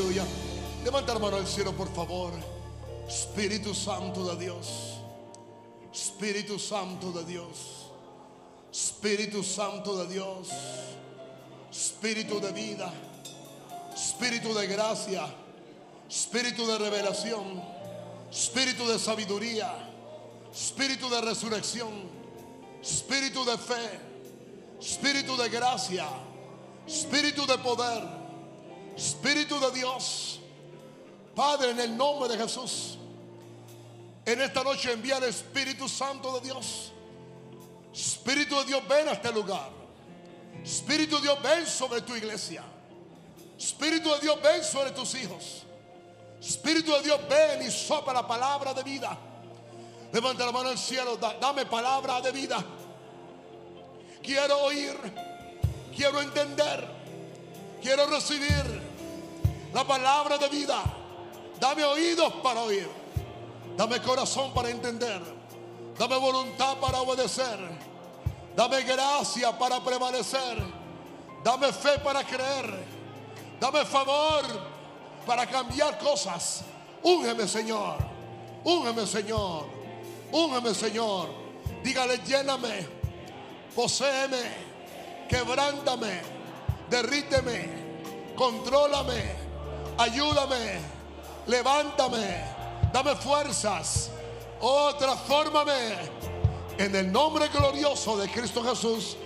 Aleluya. Levanta la mano al cielo, por favor. Espíritu Santo de Dios. Espíritu Santo de Dios. Espíritu Santo de Dios. Espíritu de vida. Espíritu de gracia. Espíritu de revelación. Espíritu de sabiduría. Espíritu de resurrección. Espíritu de fe. Espíritu de gracia. Espíritu de poder. Espíritu de Dios. Padre, en el nombre de Jesús. En esta noche envía el Espíritu Santo de Dios. Espíritu de Dios, ven a este lugar. Espíritu de Dios, ven sobre tu iglesia. Espíritu de Dios, ven sobre tus hijos. Espíritu de Dios, ven y sopla la palabra de vida. Levanta la mano al cielo, da- dame palabra de vida. Quiero oír, quiero entender, quiero recibir la palabra de vida. Dame oídos para oír, dame corazón para entender, dame voluntad para obedecer, dame gracia para prevalecer, dame fe para creer, dame favor para cambiar cosas. Úngeme, Señor, úngeme, Señor, úngeme, Señor. Dígale, lléname, poséeme, quebrántame, derríteme, contrólame, ayúdame, levántame, dame fuerzas, oh, transfórmame en el nombre glorioso de Cristo Jesús.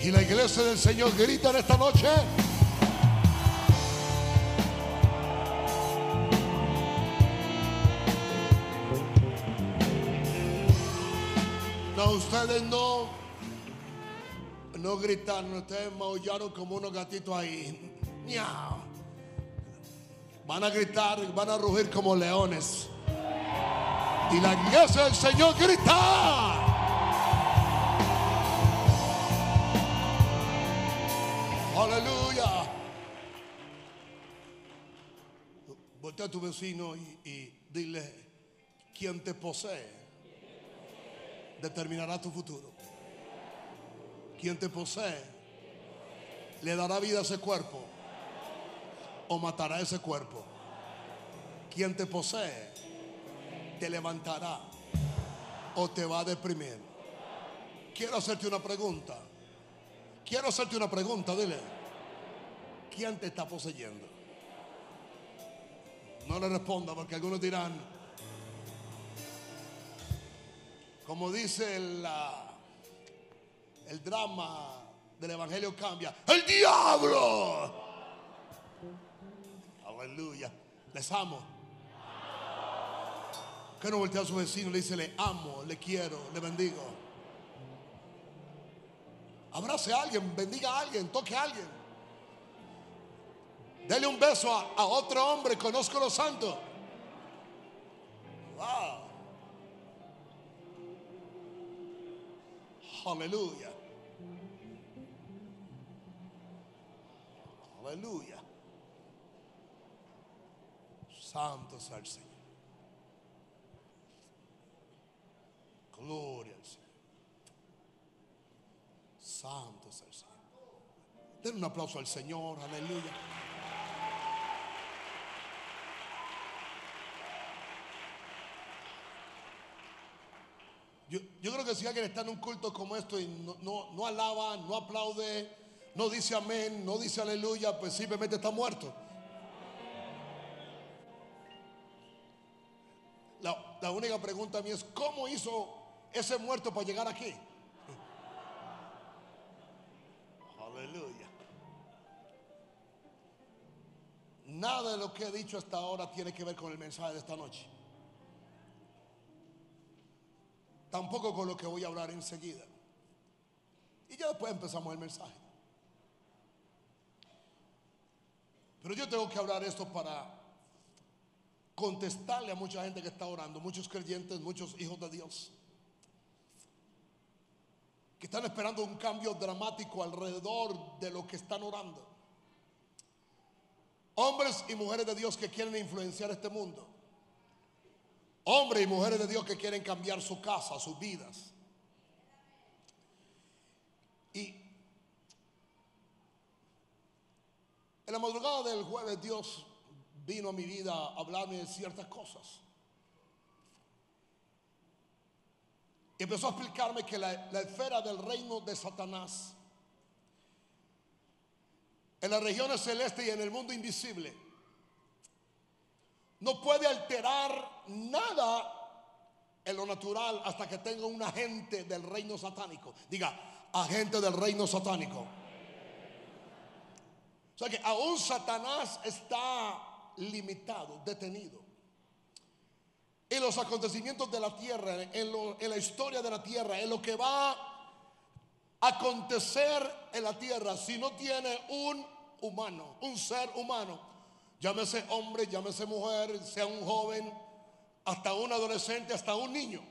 Y la iglesia del Señor grita en esta noche. No, ustedes no, no gritaron, ustedes maullaron como unos gatitos ahí. Miau. Van a gritar, van a rugir como leones. Y la iglesia del Señor grita. Aleluya. Voltea a tu vecino y, y dile, quien te posee determinará tu futuro. Quien te posee le dará vida a ese cuerpo o matará ese cuerpo. Quien te posee te levantará o te va a deprimir. Quiero hacerte una pregunta. Quiero hacerte una pregunta, dile. ¿Quién te está poseyendo? No le responda porque algunos dirán, como dice el, ah, el drama del Evangelio cambia, el diablo. Aleluya. Les amo. Que no voltea a su vecino y le dice, le amo, le quiero, le bendigo. Abrace a alguien, bendiga a alguien, toque a alguien. Dele un beso a, a otro hombre, conozco los santos. Wow. Aleluya. Aleluya. Santo sea el Señor. Gloria al Señor. Santo sea el Señor. Den un aplauso al Señor. Aleluya. Yo, yo creo que si alguien está en un culto como esto y no, no, no alaba, no aplaude, no dice amén, no dice aleluya, pues simplemente está muerto. La, la única pregunta a mí es, ¿cómo hizo ese muerto para llegar aquí? Aleluya. Nada de lo que he dicho hasta ahora tiene que ver con el mensaje de esta noche. Tampoco con lo que voy a hablar enseguida. Y ya después empezamos el mensaje. Pero yo tengo que hablar esto para contestarle a mucha gente que está orando, muchos creyentes, muchos hijos de Dios, que están esperando un cambio dramático alrededor de lo que están orando. Hombres y mujeres de Dios que quieren influenciar este mundo. Hombres y mujeres de Dios que quieren cambiar su casa, sus vidas. Y en la madrugada del jueves Dios vino a mi vida a hablarme de ciertas cosas. Y empezó a explicarme que la, esfera del reino de Satanás, en las regiones celestes y en el mundo invisible, no puede alterar nada en lo natural hasta que tenga un agente del reino satánico. Diga, agente del reino satánico. O sea que aún Satanás está limitado, detenido. En los acontecimientos de la tierra, en, la historia de la tierra, en lo que va a acontecer en la tierra, si no tiene un humano, un ser humano, llámese hombre, llámese mujer, sea un joven, hasta un adolescente, hasta un niño.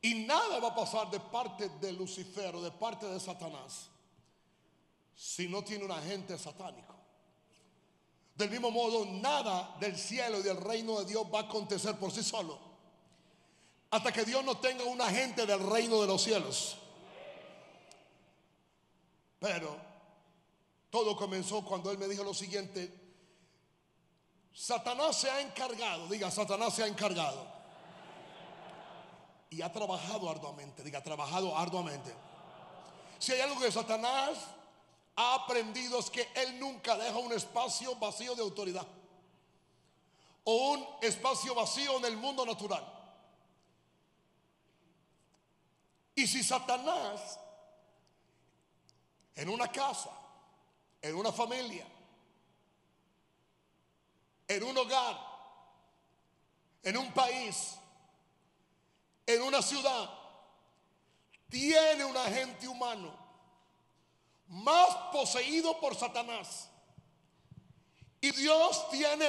Y nada va a pasar de parte de Lucifer o de parte de Satanás si no tiene un agente satánico. Del mismo modo, nada del cielo y del reino de Dios va a acontecer por sí solo. Hasta que Dios no tenga un agente del reino de los cielos. Pero todo comenzó cuando Él me dijo lo siguiente. Satanás se ha encargado, diga, Satanás se ha encargado. Y ha trabajado arduamente, diga, trabajado arduamente. Si hay algo que Satanás ha aprendido es que Él nunca deja un espacio vacío de autoridad. O un espacio vacío en el mundo natural. Y si Satanás en una casa, en una familia, en un hogar, en un país, en una ciudad, tiene un agente humano más poseído por Satanás. Y Dios tiene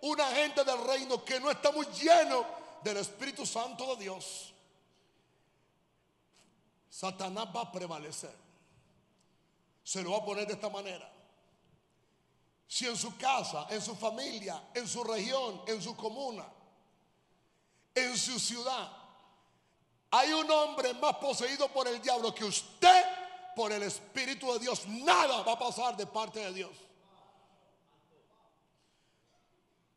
un agente del reino que no está muy lleno del Espíritu Santo de Dios. Satanás va a prevalecer. Se lo va a poner de esta manera. Si en su casa, en su familia, en su región, en su comuna, en su ciudad, hay un hombre más poseído por el diablo que usted por el Espíritu de Dios, nada va a pasar de parte de Dios.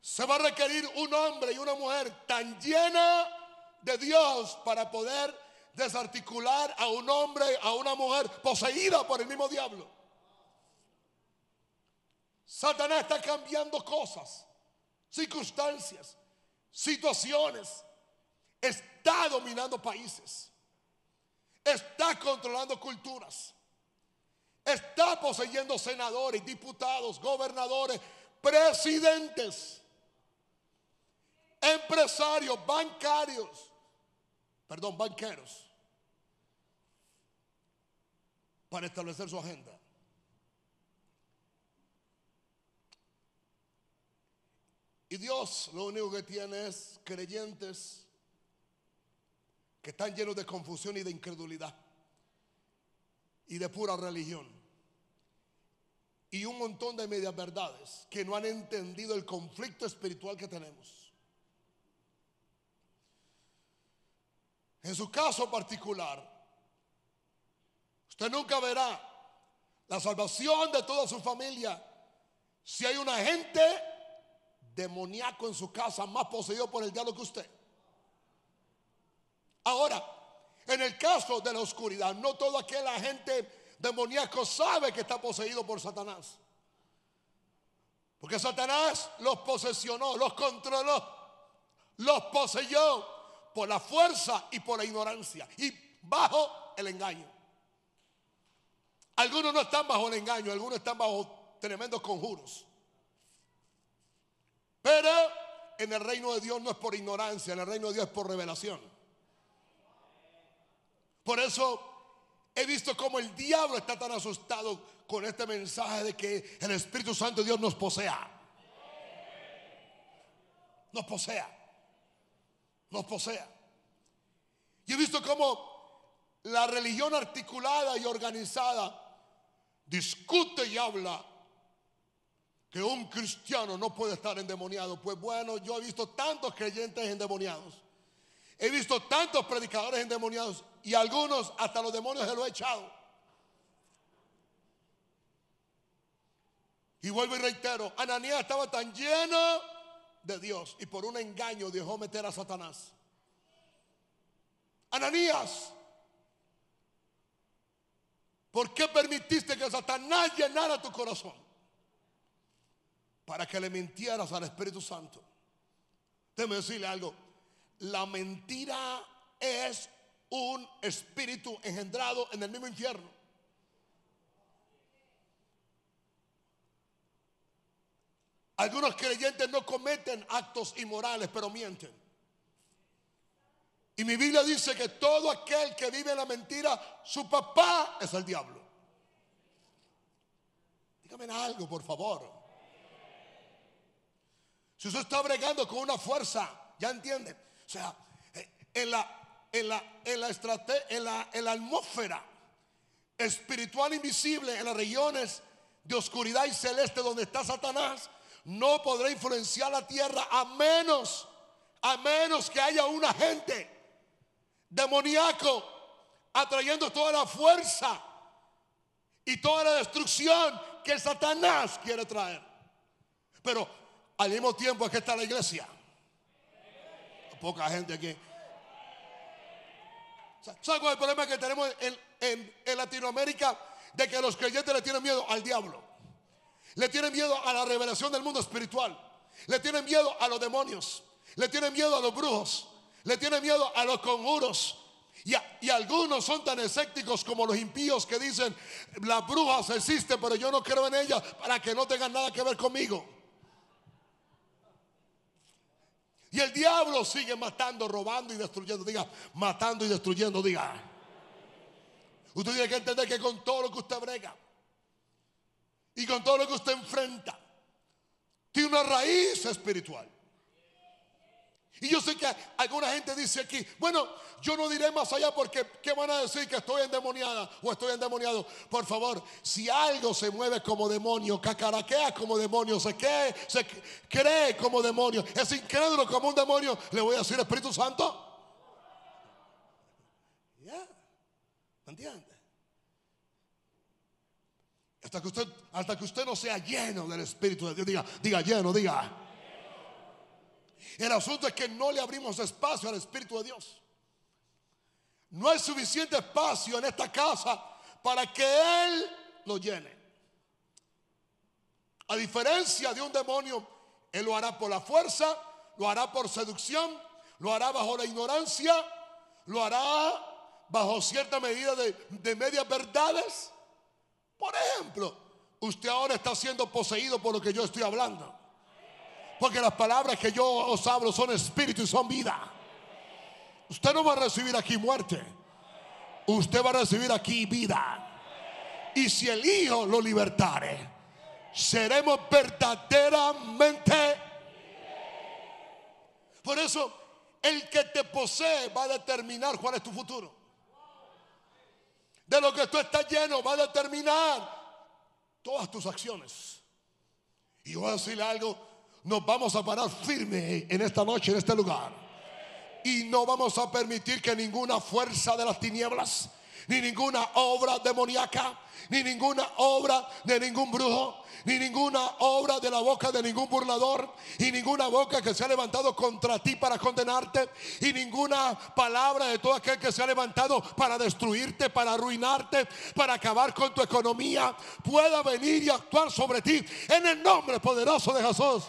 Se va a requerir un hombre y una mujer tan llena de Dios para poder desarticular a un hombre, a una mujer poseída por el mismo diablo. Satanás está cambiando cosas, circunstancias, situaciones. Está dominando países. Está controlando culturas. Está poseyendo senadores, diputados, gobernadores, presidentes, empresarios, bancarios, perdón, banqueros, para establecer su agenda. Y Dios lo único que tiene es creyentes que están llenos de confusión y de incredulidad y de pura religión. Y un montón de medias verdades que no han entendido el conflicto espiritual que tenemos. En su caso particular, usted nunca verá la salvación de toda su familia si hay un agente demoníaco en su casa más poseído por el diablo que usted. Ahora, en el caso de la oscuridad, no todo aquel agente demoníaco sabe que está poseído por Satanás. Porque Satanás los posesionó, los controló, los poseyó por la fuerza y por la ignorancia y bajo el engaño. Algunos no están bajo el engaño, algunos están bajo tremendos conjuros. Pero en el reino de Dios no es por ignorancia, en el reino de Dios es por revelación. Por eso he visto cómo el diablo está tan asustado con este mensaje de que el Espíritu Santo de Dios nos posea. Nos posea. Nos posea. Y he visto cómo la religión articulada y organizada discute y habla que un cristiano no puede estar endemoniado. Pues bueno, yo he visto tantos creyentes endemoniados. He visto tantos predicadores endemoniados y algunos hasta los demonios se lo he echado. Y vuelvo y reitero, Ananías estaba tan lleno de Dios y por un engaño dejó meter a Satanás. Ananías, ¿por qué permitiste que Satanás llenara tu corazón? Para que le mintieras al Espíritu Santo. Déjeme decirle algo. La mentira es un espíritu engendrado en el mismo infierno. Algunos creyentes no cometen actos inmorales, pero mienten. Y mi Biblia dice que todo aquel que vive la mentira, su papá es el diablo. Dígame algo, por favor. Si usted está bregando con una fuerza, ya entiende. O sea, eh, en la, en la, en la, en la, en la atmósfera espiritual invisible, en las regiones de oscuridad y celeste donde está Satanás, no podrá influenciar la tierra a menos, a menos que haya un agente demoníaco atrayendo toda la fuerza y toda la destrucción que Satanás quiere traer. Pero al mismo tiempo aquí está la iglesia. Poca gente aquí. ¿Sabes cuál es el problema que tenemos en, en Latinoamérica? De que los creyentes le tienen miedo al diablo. Le tienen miedo a la revelación del mundo espiritual. Le tienen miedo a los demonios. Le tienen miedo a los brujos. Le tienen miedo a los conjuros. Y, algunos son tan escépticos como los impíos que dicen, las brujas existen, pero yo no creo en ellas para que no tengan nada que ver conmigo. Y el diablo sigue matando, robando y destruyendo. Diga, matando y destruyendo, diga. Usted tiene que entender que con todo lo que usted brega, y con todo lo que usted enfrenta, tiene una raíz espiritual. Y yo sé que alguna gente dice aquí, bueno, yo no diré más allá porque ¿qué van a decir que estoy endemoniada o estoy endemoniado? Por favor, si algo se mueve como demonio, cacaraquea como demonio, se, cree, se cree como demonio, es incrédulo como un demonio, le voy a decir Espíritu Santo. ¿Ya? ¿Me entiende? Hasta que usted, hasta que usted no sea lleno del Espíritu de Dios. Diga, diga lleno, diga. El asunto es que no le abrimos espacio al Espíritu de Dios. No hay suficiente espacio en esta casa para que Él lo llene. A diferencia de un demonio, Él lo hará por la fuerza, lo hará por seducción, lo hará bajo la ignorancia, lo hará bajo cierta medida de, de medias verdades. Por ejemplo, usted ahora está siendo poseído por lo que yo estoy hablando. Porque las palabras que yo os hablo son espíritu y son vida. Usted no va a recibir aquí muerte. Usted va a recibir aquí vida. Y si el Hijo lo libertare, seremos verdaderamente. Por eso, el que te posee va a determinar cuál es tu futuro de lo que tú estás lleno va a determinar todas tus acciones. Y voy a decirle algo, nos vamos a parar firme en esta noche, en este lugar. Y no vamos a permitir que ninguna fuerza de las tinieblas, ni ninguna obra demoníaca, ni ninguna obra de ningún brujo, ni ninguna obra de la boca de ningún burlador, y ninguna boca que se ha levantado contra ti para condenarte, y ninguna palabra de todo aquel que se ha levantado para destruirte, para arruinarte, para acabar con tu economía, pueda venir y actuar sobre ti en el nombre poderoso de Jesús.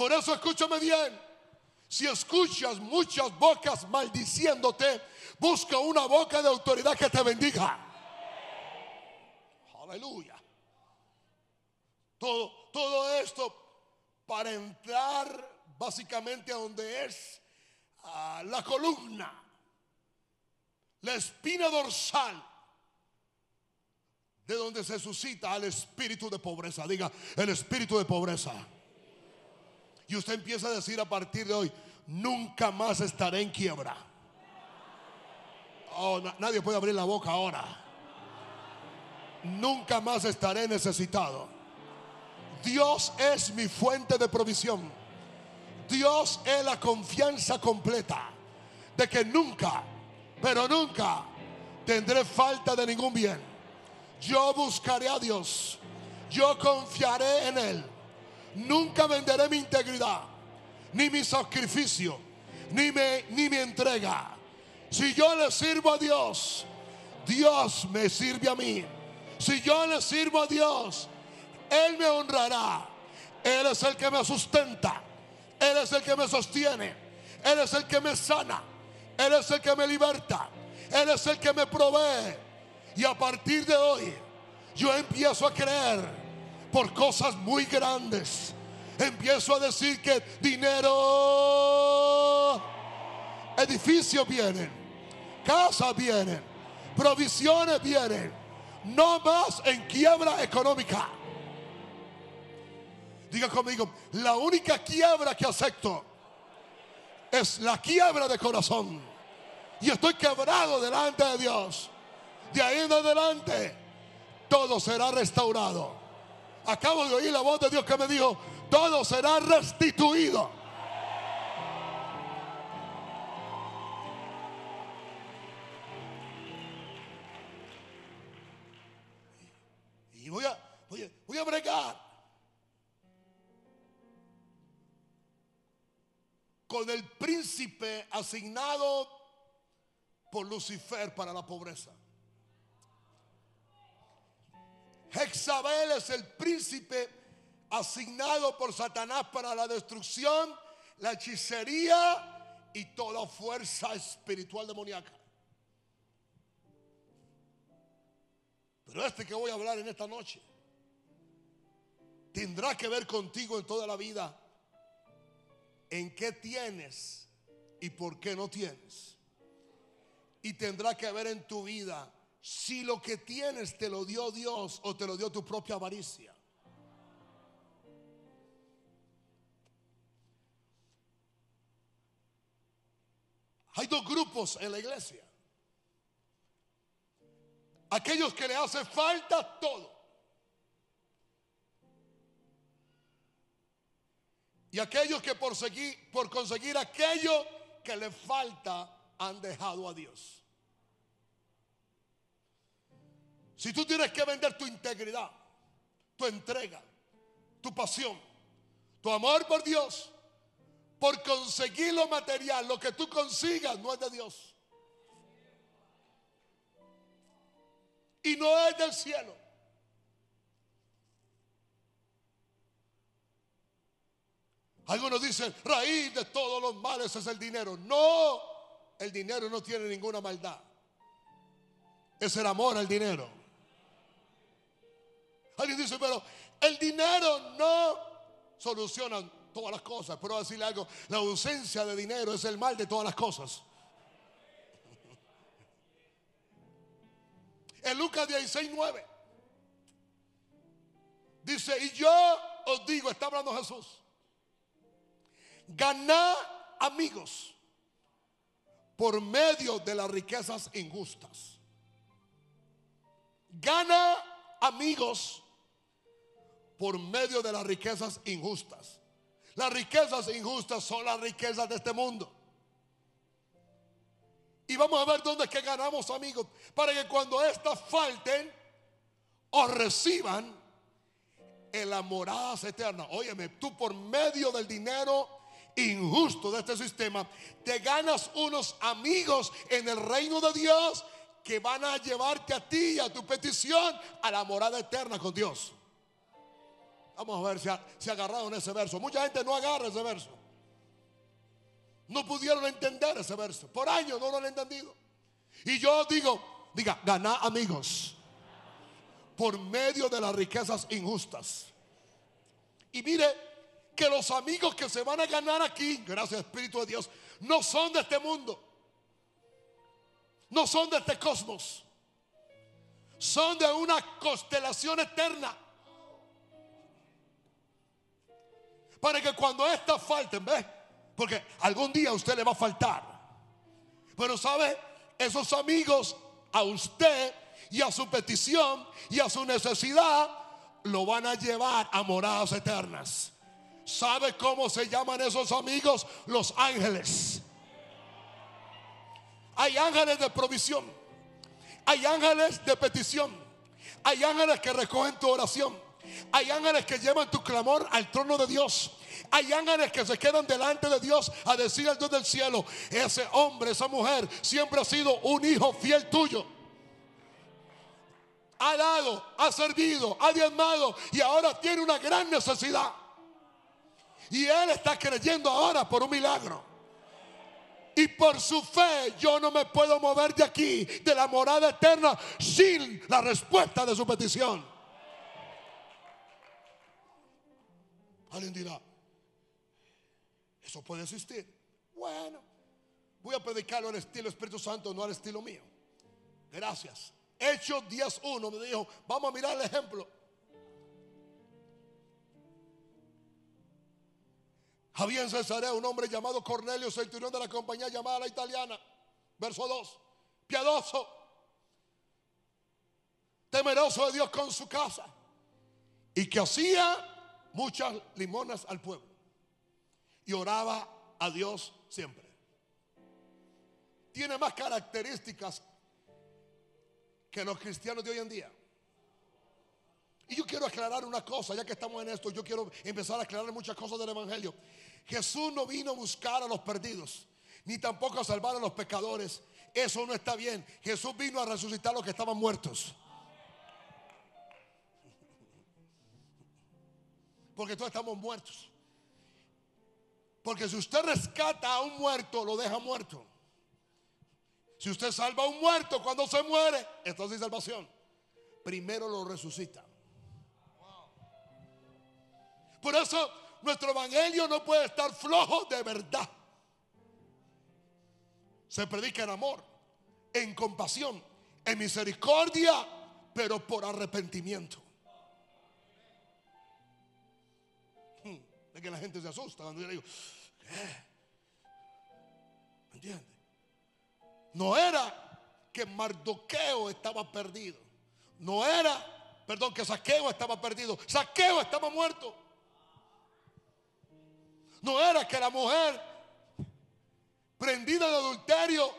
Por eso escúchame bien. Si escuchas muchas bocas maldiciéndote, busca una boca de autoridad que te bendiga. Aleluya. Todo, todo esto para entrar básicamente a donde es la columna, la espina dorsal, de donde se suscita al espíritu de pobreza. Diga, el espíritu de pobreza. Y usted empieza a decir a partir de hoy, nunca más estaré en quiebra. Oh, nadie puede abrir la boca ahora. Nunca más estaré necesitado. Dios es mi fuente de provisión. Dios es la confianza completa de que nunca pero nunca tendré falta de ningún bien. Yo buscaré a Dios, yo confiaré en Él. Nunca venderé mi integridad, ni mi sacrificio, ni, ni mi entrega. Si yo le sirvo a Dios, Dios me sirve a mí. Si yo le sirvo a Dios, Él me honrará. Él es el que me sustenta. Él es el que me sostiene. Él es el que me sana. Él es el que me liberta. Él es el que me provee. Y a partir de hoy, yo empiezo a creer por cosas muy grandes. Empiezo a decir que dinero, edificios vienen, casas vienen, provisiones vienen. No más en quiebra económica. Diga conmigo, la única quiebra que acepto es la quiebra de corazón. Y estoy quebrado delante de Dios. De ahí en adelante, todo será restaurado. Acabo de oír la voz de Dios que me dijo, todo será restituido. Y voy a, voy a, voy a bregar con el príncipe asignado por Lucifer para la pobreza. Jezabel es el príncipe asignado por Satanás para la destrucción, la hechicería y toda fuerza espiritual demoníaca. Pero este que voy a hablar en esta noche tendrá que ver contigo en toda la vida en qué tienes y por qué no tienes. Y tendrá que ver en tu vida si lo que tienes te lo dio Dios o te lo dio tu propia avaricia. Hay dos grupos en la iglesia. Aquellos que le hace falta todo. Y aquellos que por, seguir, por conseguir aquello que le falta han dejado a Dios. Si tú tienes que vender tu integridad, tu entrega, tu pasión, tu amor por Dios, por conseguir lo material, lo que tú consigas no es de Dios. Y no es del cielo. Algunos dicen, raíz de todos los males es el dinero. No, el dinero no tiene ninguna maldad. Es el amor al dinero. Alguien dice, pero el dinero no soluciona todas las cosas. Pero decirle algo, la ausencia de dinero es el mal de todas las cosas. En Lucas 16, 9 dice, y yo os digo, está hablando Jesús ganar amigos por medio de las riquezas injustas. Gana amigos por medio de las riquezas injustas. Las riquezas injustas son las riquezas de este mundo. Y vamos a ver dónde es que ganamos amigos. Para que cuando éstas falten o reciban en las moradas eternas. Óyeme, tú por medio del dinero injusto de este sistema, te ganas unos amigos en el reino de Dios que van a llevarte a ti y a tu petición a la morada eterna con Dios. Vamos a ver si, ha, si agarraron ese verso. Mucha gente no agarra ese verso. No pudieron entender ese verso. Por años no lo han entendido. Y yo digo, diga, ganar amigos por medio de las riquezas injustas. Y mire, que los amigos que se van a ganar aquí, gracias Espíritu de Dios, no son de este mundo. No son de este cosmos. Son de una constelación eterna. Para que cuando estas falten, ¿ves? Porque algún día a usted le va a faltar. Pero sabe, esos amigos a usted y a su petición y a su necesidad lo van a llevar a moradas eternas. ¿Sabe cómo se llaman esos amigos? Los ángeles. Hay ángeles de provisión. Hay ángeles de petición. Hay ángeles que recogen tu oración. Hay ángeles que llevan tu clamor al trono de Dios. Hay ángeles que se quedan delante de Dios a decir al Dios del cielo, ese hombre, esa mujer siempre ha sido un hijo fiel tuyo. Ha dado, ha servido, ha diezmado y ahora tiene una gran necesidad. Y él está creyendo ahora por un milagro. Y por su fe yo no me puedo mover de aquí, de la morada eterna, sin la respuesta de su petición. Alguien dirá, eso puede existir. Bueno, voy a predicarlo al estilo Espíritu Santo, no al estilo mío. Gracias. Hechos 10.1 me dijo, vamos a mirar el ejemplo. Había en Cesarea un hombre llamado Cornelio, centurión de la compañía llamada la italiana. Verso 2. Piadoso, temeroso de Dios con su casa. Y que hacía muchas limonas al pueblo. Y oraba a Dios siempre. Tiene más características que los cristianos de hoy en día. Y yo quiero aclarar una cosa, ya que estamos en esto, yo quiero empezar a aclarar muchas cosas del Evangelio. Jesús no vino a buscar a los perdidos, ni tampoco a salvar a los pecadores. Eso no está bien. Jesús vino a resucitar a los que estaban muertos. Porque todos estamos muertos. Porque si usted rescata a un muerto, lo deja muerto. Si usted salva a un muerto cuando se muere, entonces es salvación. Primero lo resucita. Por eso nuestro evangelio no puede estar flojo de verdad. Se predica en amor, en compasión, en misericordia, pero por arrepentimiento. Que la gente se asusta cuando yo le digo. No era que Mardoqueo estaba perdido. No era, perdón, que Saqueo estaba perdido. Saqueo estaba muerto. No era que la mujer prendida de adulterio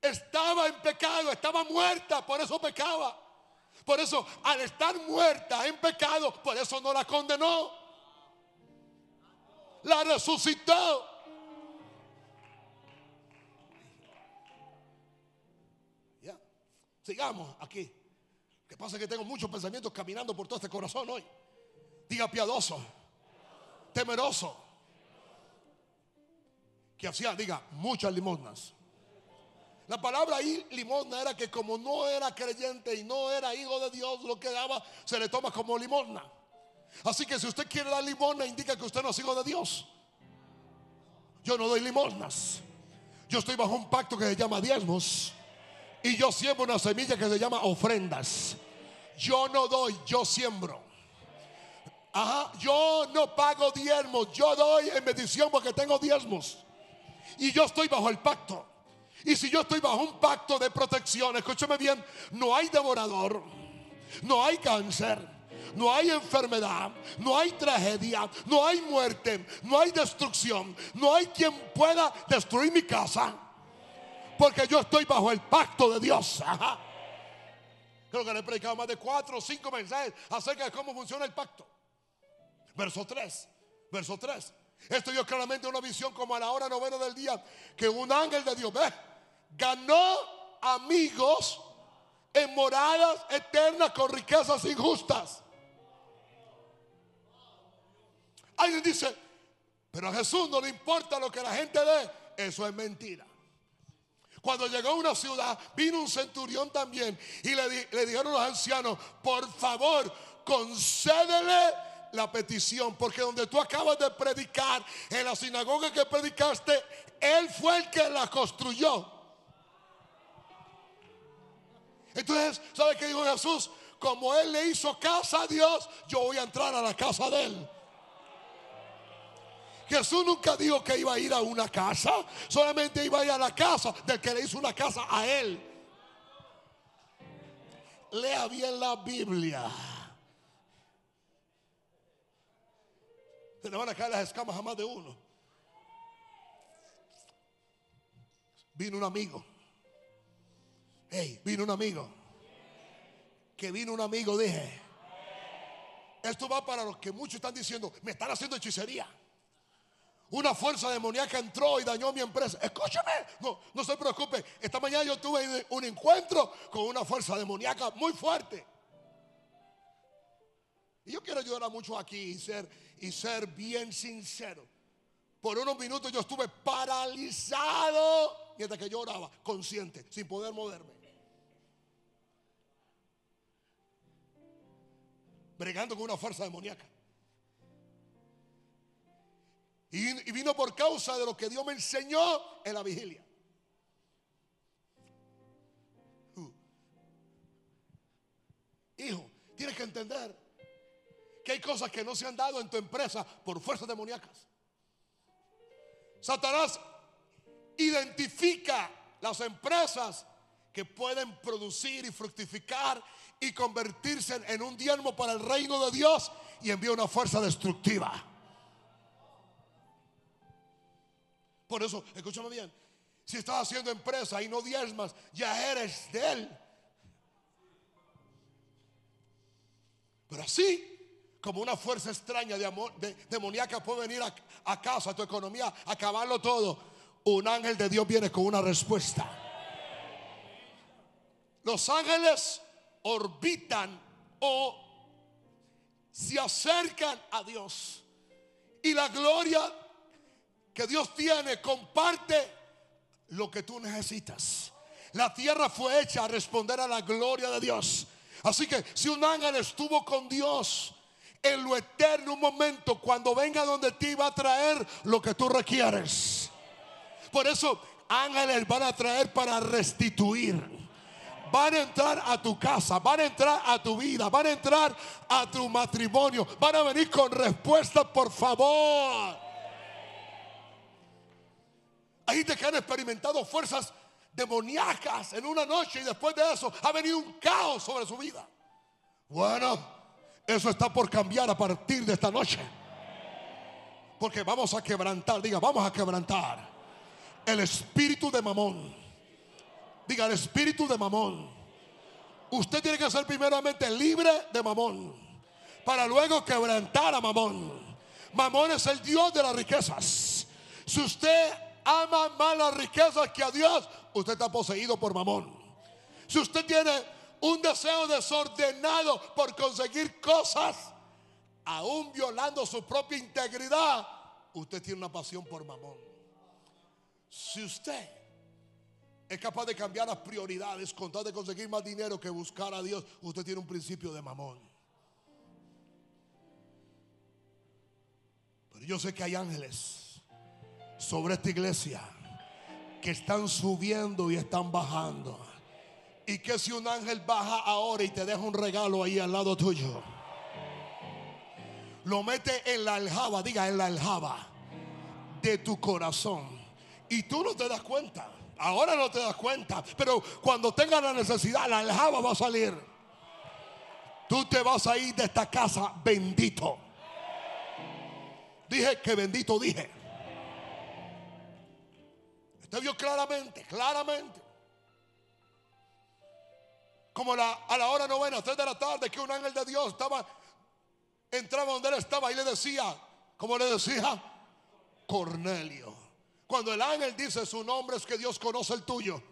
estaba en pecado, estaba muerta, por eso pecaba. Por eso, al estar muerta en pecado, por eso no la condenó. La resucitó. Ya, sigamos aquí. Lo que pasa es que tengo muchos pensamientos caminando por todo este corazón hoy. Diga piadoso temeroso. Que hacía, diga, muchas limosnas. La palabra limosna, era que como no era creyente y no era hijo de Dios, lo que daba se le toma como limosna. Así que si usted quiere dar limosna, indica que usted no es hijo de Dios. Yo no doy limosnas. Yo estoy bajo un pacto que se llama diezmos. Y yo siembro una semilla que se llama ofrendas. Yo no doy, yo siembro. Ajá, yo no pago diezmos, yo doy en bendición porque tengo diezmos. Y yo estoy bajo el pacto. Y si yo estoy bajo un pacto de protección, escúcheme bien, no hay devorador, no hay cáncer, no hay enfermedad, no hay tragedia, no hay muerte, no hay destrucción, no hay quien pueda destruir mi casa. Porque yo estoy bajo el pacto de Dios. Creo que le he predicado más de cuatro o cinco mensajes acerca de cómo funciona el pacto. Verso 3. Verso 3. Esto dio claramente una visión como a la hora novena del día que un ángel de Dios ve, ganó amigos en moradas eternas con riquezas injustas. Alguien dice, pero a Jesús no le importa lo que la gente dé. Eso es mentira. Cuando llegó a una ciudad, vino un centurión también y le, dijeron los ancianos, por favor, concédele la petición, porque donde tú acabas de predicar, en la sinagoga que predicaste, Él fue el que la construyó. Entonces, ¿sabe qué dijo Jesús? Como Él le hizo casa a Dios, yo voy a entrar a la casa de Él. Jesús nunca dijo que iba a ir a una casa, solamente iba a ir a la casa del que le hizo una casa a Él. Lea bien la Biblia. Se le van a caer las escamas a más de uno. vino un amigo. Hey, vino un amigo. Que vino un amigo, dije. Esto va para los que muchos están diciendo, me están haciendo hechicería. Una fuerza demoníaca entró y dañó mi empresa. Escúchame, no, no se preocupe. Esta mañana yo tuve un encuentro con una fuerza demoníaca muy fuerte. Y yo quiero ayudar a muchos aquí y ser, y ser bien sincero. Por unos minutos yo estuve paralizado mientras que yo oraba, consciente, sin poder moverme. Bregando con una fuerza demoníaca. Y, vino por causa de lo que Dios me enseñó en la vigilia. Uh. Hijo, tienes que entender que hay cosas que no se han dado en tu empresa por fuerzas demoníacas. Satanás identifica las empresas que pueden producir y fructificar y convertirse en un diezmo para el reino de Dios y envía una fuerza destructiva. Por eso, escúchame bien, si estás haciendo empresa y no diezmas, ya eres de él. Pero así como una fuerza extraña de amor, de, demoníaca puede venir a, a casa, a tu economía, acabarlo todo. Un ángel de Dios viene con una respuesta. Los ángeles orbitan o se acercan a Dios. Y la gloria que Dios tiene comparte lo que tú necesitas. La tierra fue hecha a responder a la gloria de Dios. Así que si un ángel estuvo con Dios en lo eterno un momento, cuando venga donde ti va a traer lo que tú requieres. Por eso ángeles van a traer para restituir. Van a entrar a tu casa, van a entrar a tu vida, van a entrar a tu matrimonio, van a venir con respuesta, por favor. Hay gente que han experimentado fuerzas demoníacas en una noche y después de eso ha venido un caos sobre su vida. Bueno, eso está por cambiar a partir de esta noche. Porque vamos a quebrantar, diga, vamos a quebrantar el espíritu de mamón. Diga, el espíritu de mamón. Usted tiene que ser primeramente libre de mamón para luego quebrantar a mamón. Mamón es el Dios de las riquezas. Si usted ama más las riquezas que a Dios, usted está poseído por mamón. Si usted tiene un deseo desordenado por conseguir cosas, aún violando su propia integridad, usted tiene una pasión por mamón. Si usted es capaz de cambiar las prioridades con tal de conseguir más dinero que buscar a Dios, usted tiene un principio de mamón. Pero yo sé que hay ángeles sobre esta iglesia que están subiendo y están bajando. Y que si un ángel baja ahora y te deja un regalo ahí al lado tuyo, lo mete en la aljaba, diga en la aljaba de tu corazón. Y tú no te das cuenta. Ahora no te das cuenta. Pero cuando tenga la necesidad, la aljaba va a salir. Tú te vas a ir de esta casa bendito. Dije que bendito dije. Usted vio claramente, claramente. Como a la hora novena, tres de la tarde, que un ángel de Dios estaba, entraba donde él estaba y le decía, como le decía, Cornelio. Cuando el ángel dice su nombre es que Dios conoce el tuyo.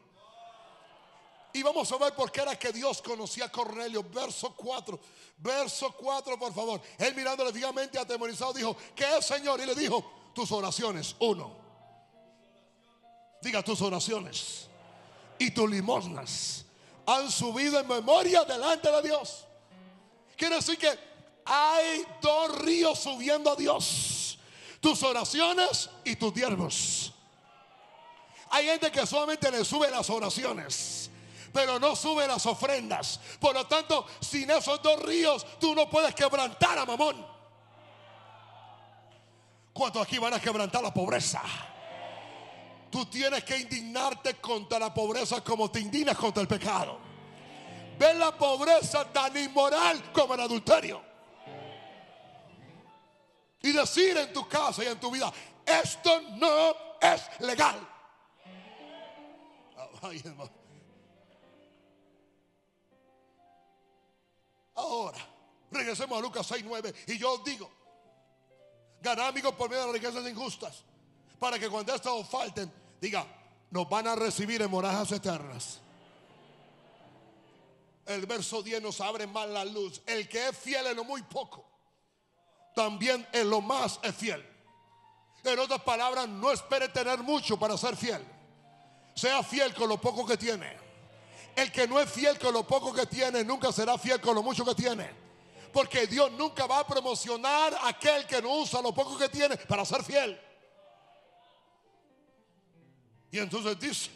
Y vamos a ver por qué era que Dios conocía a Cornelio. Verso 4. Verso 4, por favor. Él mirándole fijamente atemorizado dijo, ¿qué es Señor? Y le dijo, tus oraciones. Uno. Diga tus oraciones y tus limosnas han subido en memoria delante de Dios. Quiere decir que hay dos ríos subiendo a Dios. Tus oraciones y tus diezmos. Hay gente que solamente le sube las oraciones, pero no sube las ofrendas. Por lo tanto, sin esos dos ríos, tú no puedes quebrantar a Mamón. ¿Cuántos aquí van a quebrantar la pobreza? Tú tienes que indignarte contra la pobreza como te indignas contra el pecado. Ve la pobreza tan inmoral como el adulterio. Y decir en tu casa y en tu vida, esto no es legal. Ay, hermano. Ahora, regresemos a Lucas 6, 9. Y yo os digo, ganar amigos por medio de las riquezas injustas, para que cuando estas os falten, diga, nos van a recibir en morajas eternas. El verso 10 nos abre más la luz. El que es fiel en lo muy poco, también en lo más es fiel. En otras palabras, no espere tener mucho para ser fiel. Sea fiel con lo poco que tiene. El que no es fiel con lo poco que tiene, nunca será fiel con lo mucho que tiene. Porque Dios nunca va a promocionar a aquel que no usa lo poco que tiene para ser fiel. Y entonces dice,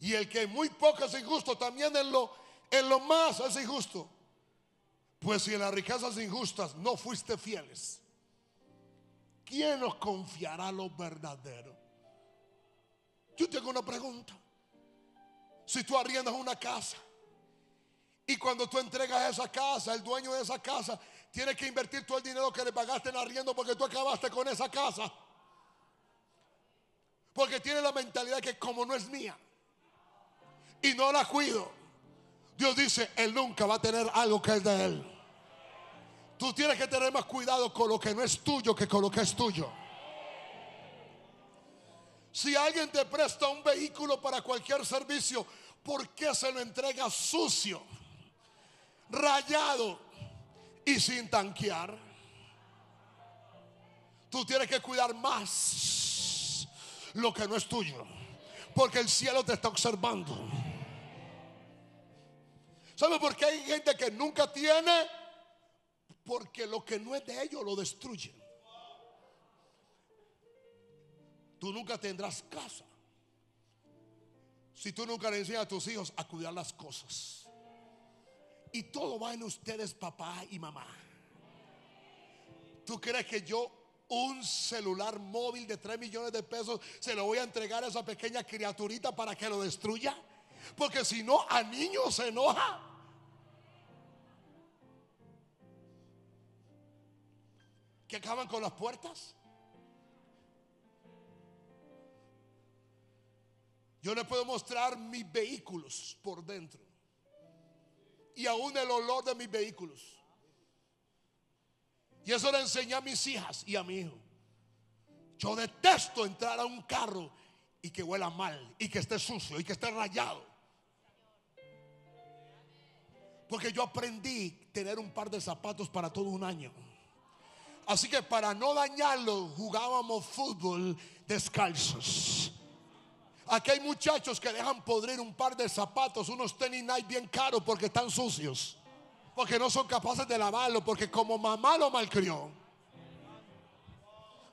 y el que muy poco es injusto, también en lo, en lo más es injusto. Pues si en las riquezas injustas no fuiste fieles, ¿quién nos confiará lo verdadero? Yo tengo una pregunta. Si tú arriendas una casa y cuando tú entregas esa casa, el dueño de esa casa tiene que invertir todo el dinero que le pagaste en arriendo porque tú acabaste con esa casa. Porque tiene la mentalidad que como no es mía y no la cuido, Dios dice, Él nunca va a tener algo que es de Él. Tú tienes que tener más cuidado con lo que no es tuyo que con lo que es tuyo. Si alguien te presta un vehículo para cualquier servicio, ¿por qué se lo entrega sucio, rayado y sin tanquear? Tú tienes que cuidar más lo que no es tuyo, porque el cielo te está observando. ¿Sabe por qué hay gente que nunca tiene? Porque lo que no es de ellos lo destruyen. Tú nunca tendrás casa si tú nunca le enseñas a tus hijos a cuidar las cosas. Y todo va en ustedes, papá y mamá. ¿Tú crees que yo un celular móvil de 3 millones de pesos se lo voy a entregar a esa pequeña criaturita para que lo destruya? Porque si no, a niños se enoja. Que acaban con las puertas. Yo le puedo mostrar mis vehículos por dentro. Y aún el olor de mis vehículos. Y eso le enseñé a mis hijas y a mi hijo. Yo detesto entrar a un carro y que huela mal, y que esté sucio, y que esté rayado. Porque yo aprendí tener un par de zapatos para todo un año. Así que para no dañarlo, jugábamos fútbol descalzos. Aquí hay muchachos que dejan podrir un par de zapatos, unos tenis Nike bien caros porque están sucios. Porque no son capaces de lavarlo, porque como mamá lo malcrió.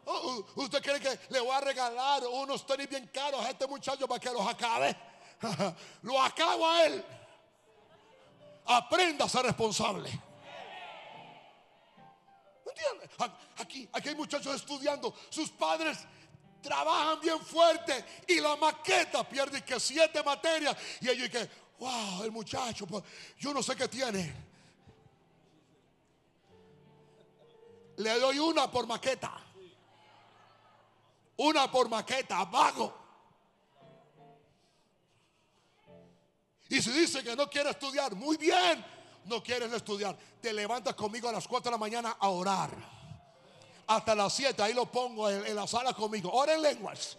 Oh, ¿Usted cree que le voy a regalar unos tenis bien caros a este muchacho para que los acabe? lo acabo a él. Aprenda a ser responsable. ¿Entiende? Aquí, aquí hay muchachos estudiando. Sus padres trabajan bien fuerte y la maqueta pierde que siete materias y ellos que, wow, el muchacho, pues, yo no sé qué tiene. Le doy una por maqueta. Una por maqueta, vago. Y si dice que no quiere estudiar, muy bien, no quieres estudiar, te levantas conmigo a las 4 de la mañana a orar hasta las 7. Ahí lo pongo en, la sala conmigo. Ora en lenguas.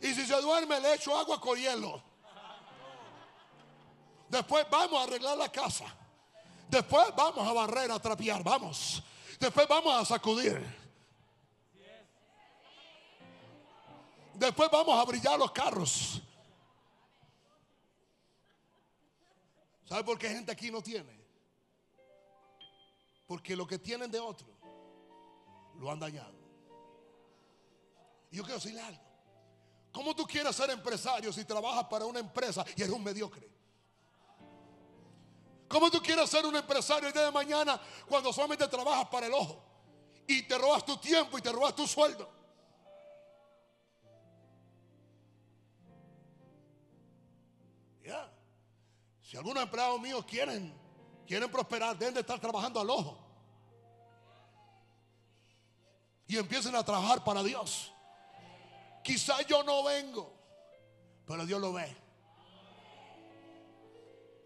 Y si se duerme, le echo agua con hielo. Después vamos a arreglar la casa. Después vamos a barrer, a trapear. Vamos. Después vamos a sacudir. Después vamos a brillar los carros. ¿Sabe por qué gente aquí no tiene? Porque lo que tienen de otro lo han dañado. Y yo quiero decirle algo. ¿Cómo tú quieres ser empresario si trabajas para una empresa y eres un mediocre? ¿Cómo tú quieres ser un empresario el día de mañana cuando solamente trabajas para el ojo y te robas tu tiempo y te robas tu sueldo? Ya. Si algunos empleados míos quieren quieren prosperar, deben de estar trabajando al ojo. Y empiecen a trabajar para Dios. Quizá yo no vengo, pero Dios lo ve.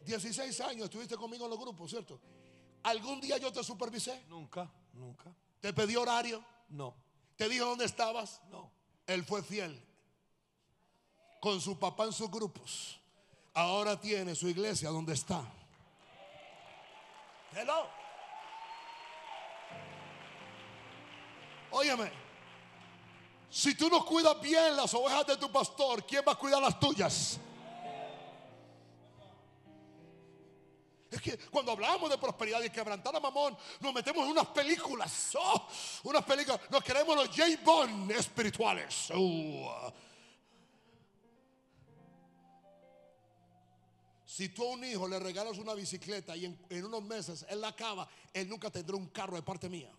16 años estuviste conmigo en los grupos, ¿cierto? ¿Algún día yo te supervisé? Nunca, nunca. ¿Te pedí horario? No, ¿Te dijo dónde estabas? no. Él fue fiel. Con su papá en sus grupos. Ahora tiene su iglesia donde está. Hello. Óyeme. Si tú no cuidas bien las ovejas de tu pastor, ¿quién va a cuidar las tuyas? Es que cuando hablamos de prosperidad y quebrantar a mamón, nos metemos en unas películas. Oh, unas películas. Nos queremos los J. Bond espirituales. Oh. Si tú a un hijo le regalas una bicicleta y en, en unos meses él la acaba, él nunca tendrá un carro de parte mía.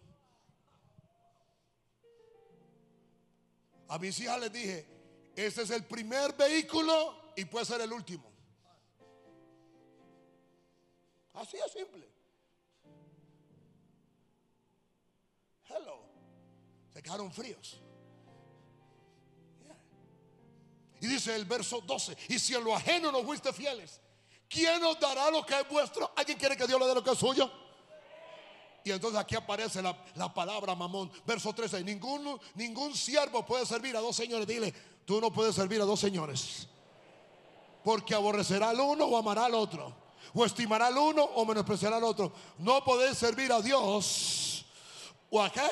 A mis hijas les dije, este es el primer vehículo y puede ser el último. Así es simple. Hello. Se quedaron fríos. Y dice el verso 12, y si en lo ajeno no fuiste fieles, ¿quién os dará lo que es vuestro? ¿Alguien quiere que Dios le dé lo que es suyo? Y entonces aquí aparece la, la palabra mamón. Verso 13. Ningún, ningún siervo puede servir a dos señores. Dile, tú no puedes servir a dos señores. Porque aborrecerá al uno o amará al otro. O estimará al uno o menospreciará al otro. No podés servir a Dios. ¿O a qué?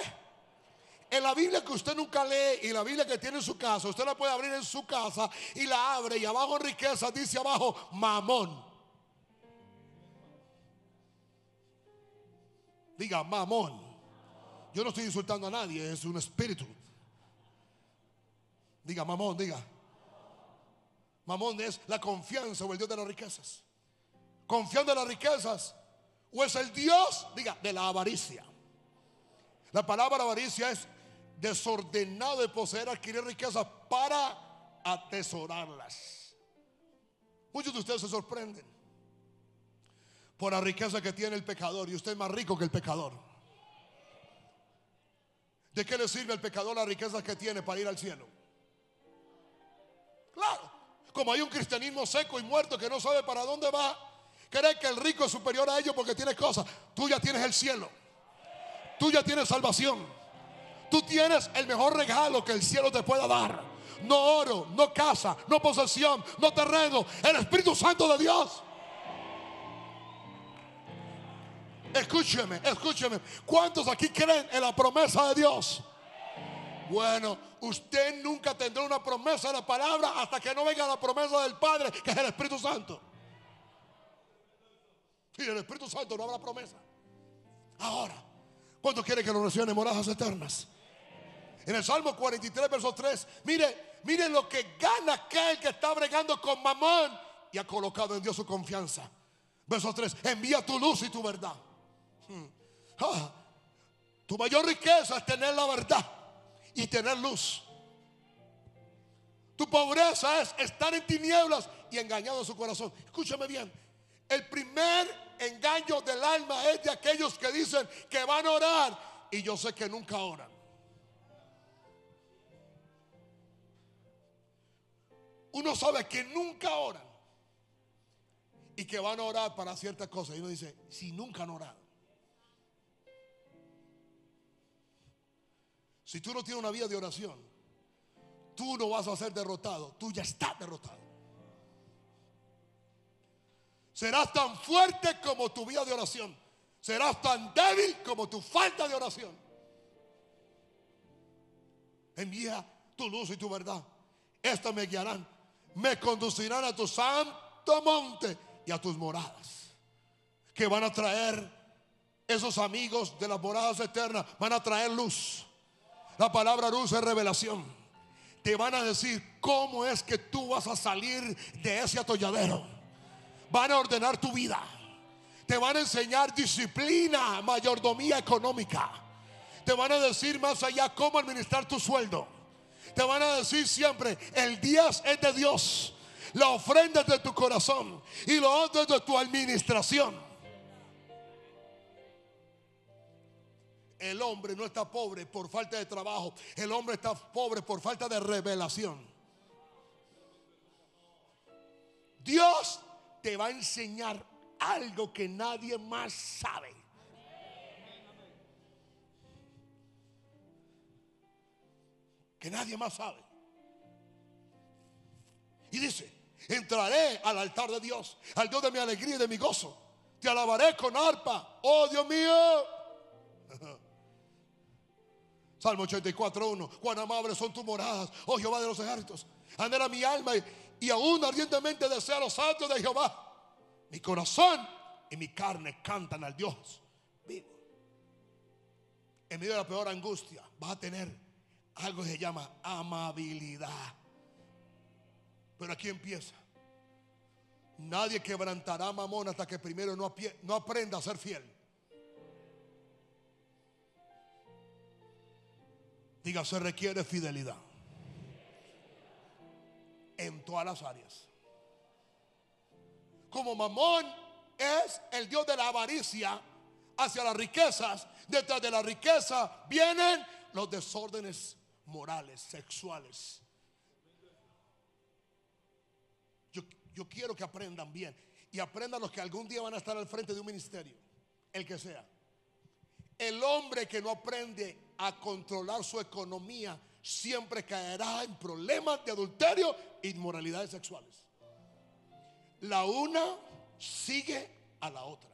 En la Biblia que usted nunca lee y la Biblia que tiene en su casa, usted la puede abrir en su casa y la abre y abajo riqueza dice abajo mamón. Diga mamón. Yo no estoy insultando a nadie, es un espíritu. Diga mamón, diga. Mamón es la confianza o el Dios de las riquezas. Confiando en las riquezas. O es el Dios, diga, de la avaricia. La palabra avaricia es desordenado de poseer, adquirir riquezas para atesorarlas. Muchos de ustedes se sorprenden por la riqueza que tiene el pecador y usted es más rico que el pecador. ¿De qué le sirve al pecador la riqueza que tiene para ir al cielo? Claro, como hay un cristianismo seco y muerto que no sabe para dónde va, cree que el rico es superior a ellos porque tiene cosas. Tú ya tienes el cielo, tú ya tienes salvación, tú tienes el mejor regalo que el cielo te pueda dar. No oro, no casa, no posesión, no terreno, el Espíritu Santo de Dios. Escúcheme, escúcheme. ¿Cuántos aquí creen en la promesa de Dios? Bueno, usted nunca tendrá una promesa de la palabra hasta que no venga la promesa del Padre, que es el Espíritu Santo. Y el Espíritu Santo no habrá promesa. Ahora, ¿cuántos quiere que lo reciban en moradas eternas? En el Salmo 43, verso 3, mire, mire lo que gana aquel que está bregando con mamón y ha colocado en Dios su confianza. Verso 3, envía tu luz y tu verdad. Ah, tu mayor riqueza es tener la verdad y tener luz. Tu pobreza es estar en tinieblas y engañado en su corazón. Escúchame bien. El primer engaño del alma es de aquellos que dicen que van a orar y yo sé que nunca oran. Uno sabe que nunca oran y que van a orar para ciertas cosas. Y uno dice, si nunca han orado. Si tú no tienes una vida de oración, tú no vas a ser derrotado, tú ya estás derrotado. Serás tan fuerte como tu vida de oración. Serás tan débil como tu falta de oración. Envía tu luz y tu verdad. Esto me guiarán. Me conducirán a tu santo monte y a tus moradas. Que van a traer esos amigos de las moradas eternas. Van a traer luz. La palabra luz es revelación. Te van a decir cómo es que tú vas a salir de ese atolladero van a ordenar tu vida. Te van a enseñar disciplina, mayordomía económica. Te van a decir más allá cómo administrar tu sueldo. Te van a decir siempre, el día es de Dios. La ofrenda es de tu corazón y lo otro es de tu administración. El hombre no está pobre por falta de trabajo. El hombre está pobre por falta de revelación. Dios te va a enseñar algo que nadie más sabe. Que nadie más sabe. Y dice, entraré al altar de Dios, al Dios de mi alegría y de mi gozo. Te alabaré con arpa, oh Dios mío. Salmo 84.1. Cuán amables son tus moradas, oh Jehová de los ejércitos. Anhela mi alma y, y aún ardientemente desea los altos de Jehová. Mi corazón y mi carne cantan al Dios vivo. En medio de la peor angustia vas a tener algo que se llama amabilidad. Pero aquí empieza. Nadie quebrantará mamón hasta que primero no, no aprenda a ser fiel. Diga, se requiere fidelidad en todas las áreas. Como Mamón es el Dios de la avaricia hacia las riquezas, detrás de la riqueza vienen los desórdenes morales, sexuales. Yo, yo quiero que aprendan bien y aprendan los que algún día van a estar al frente de un ministerio, el que sea. El hombre que no aprende a controlar su economía siempre caerá en problemas de adulterio e inmoralidades sexuales. La una sigue a la otra.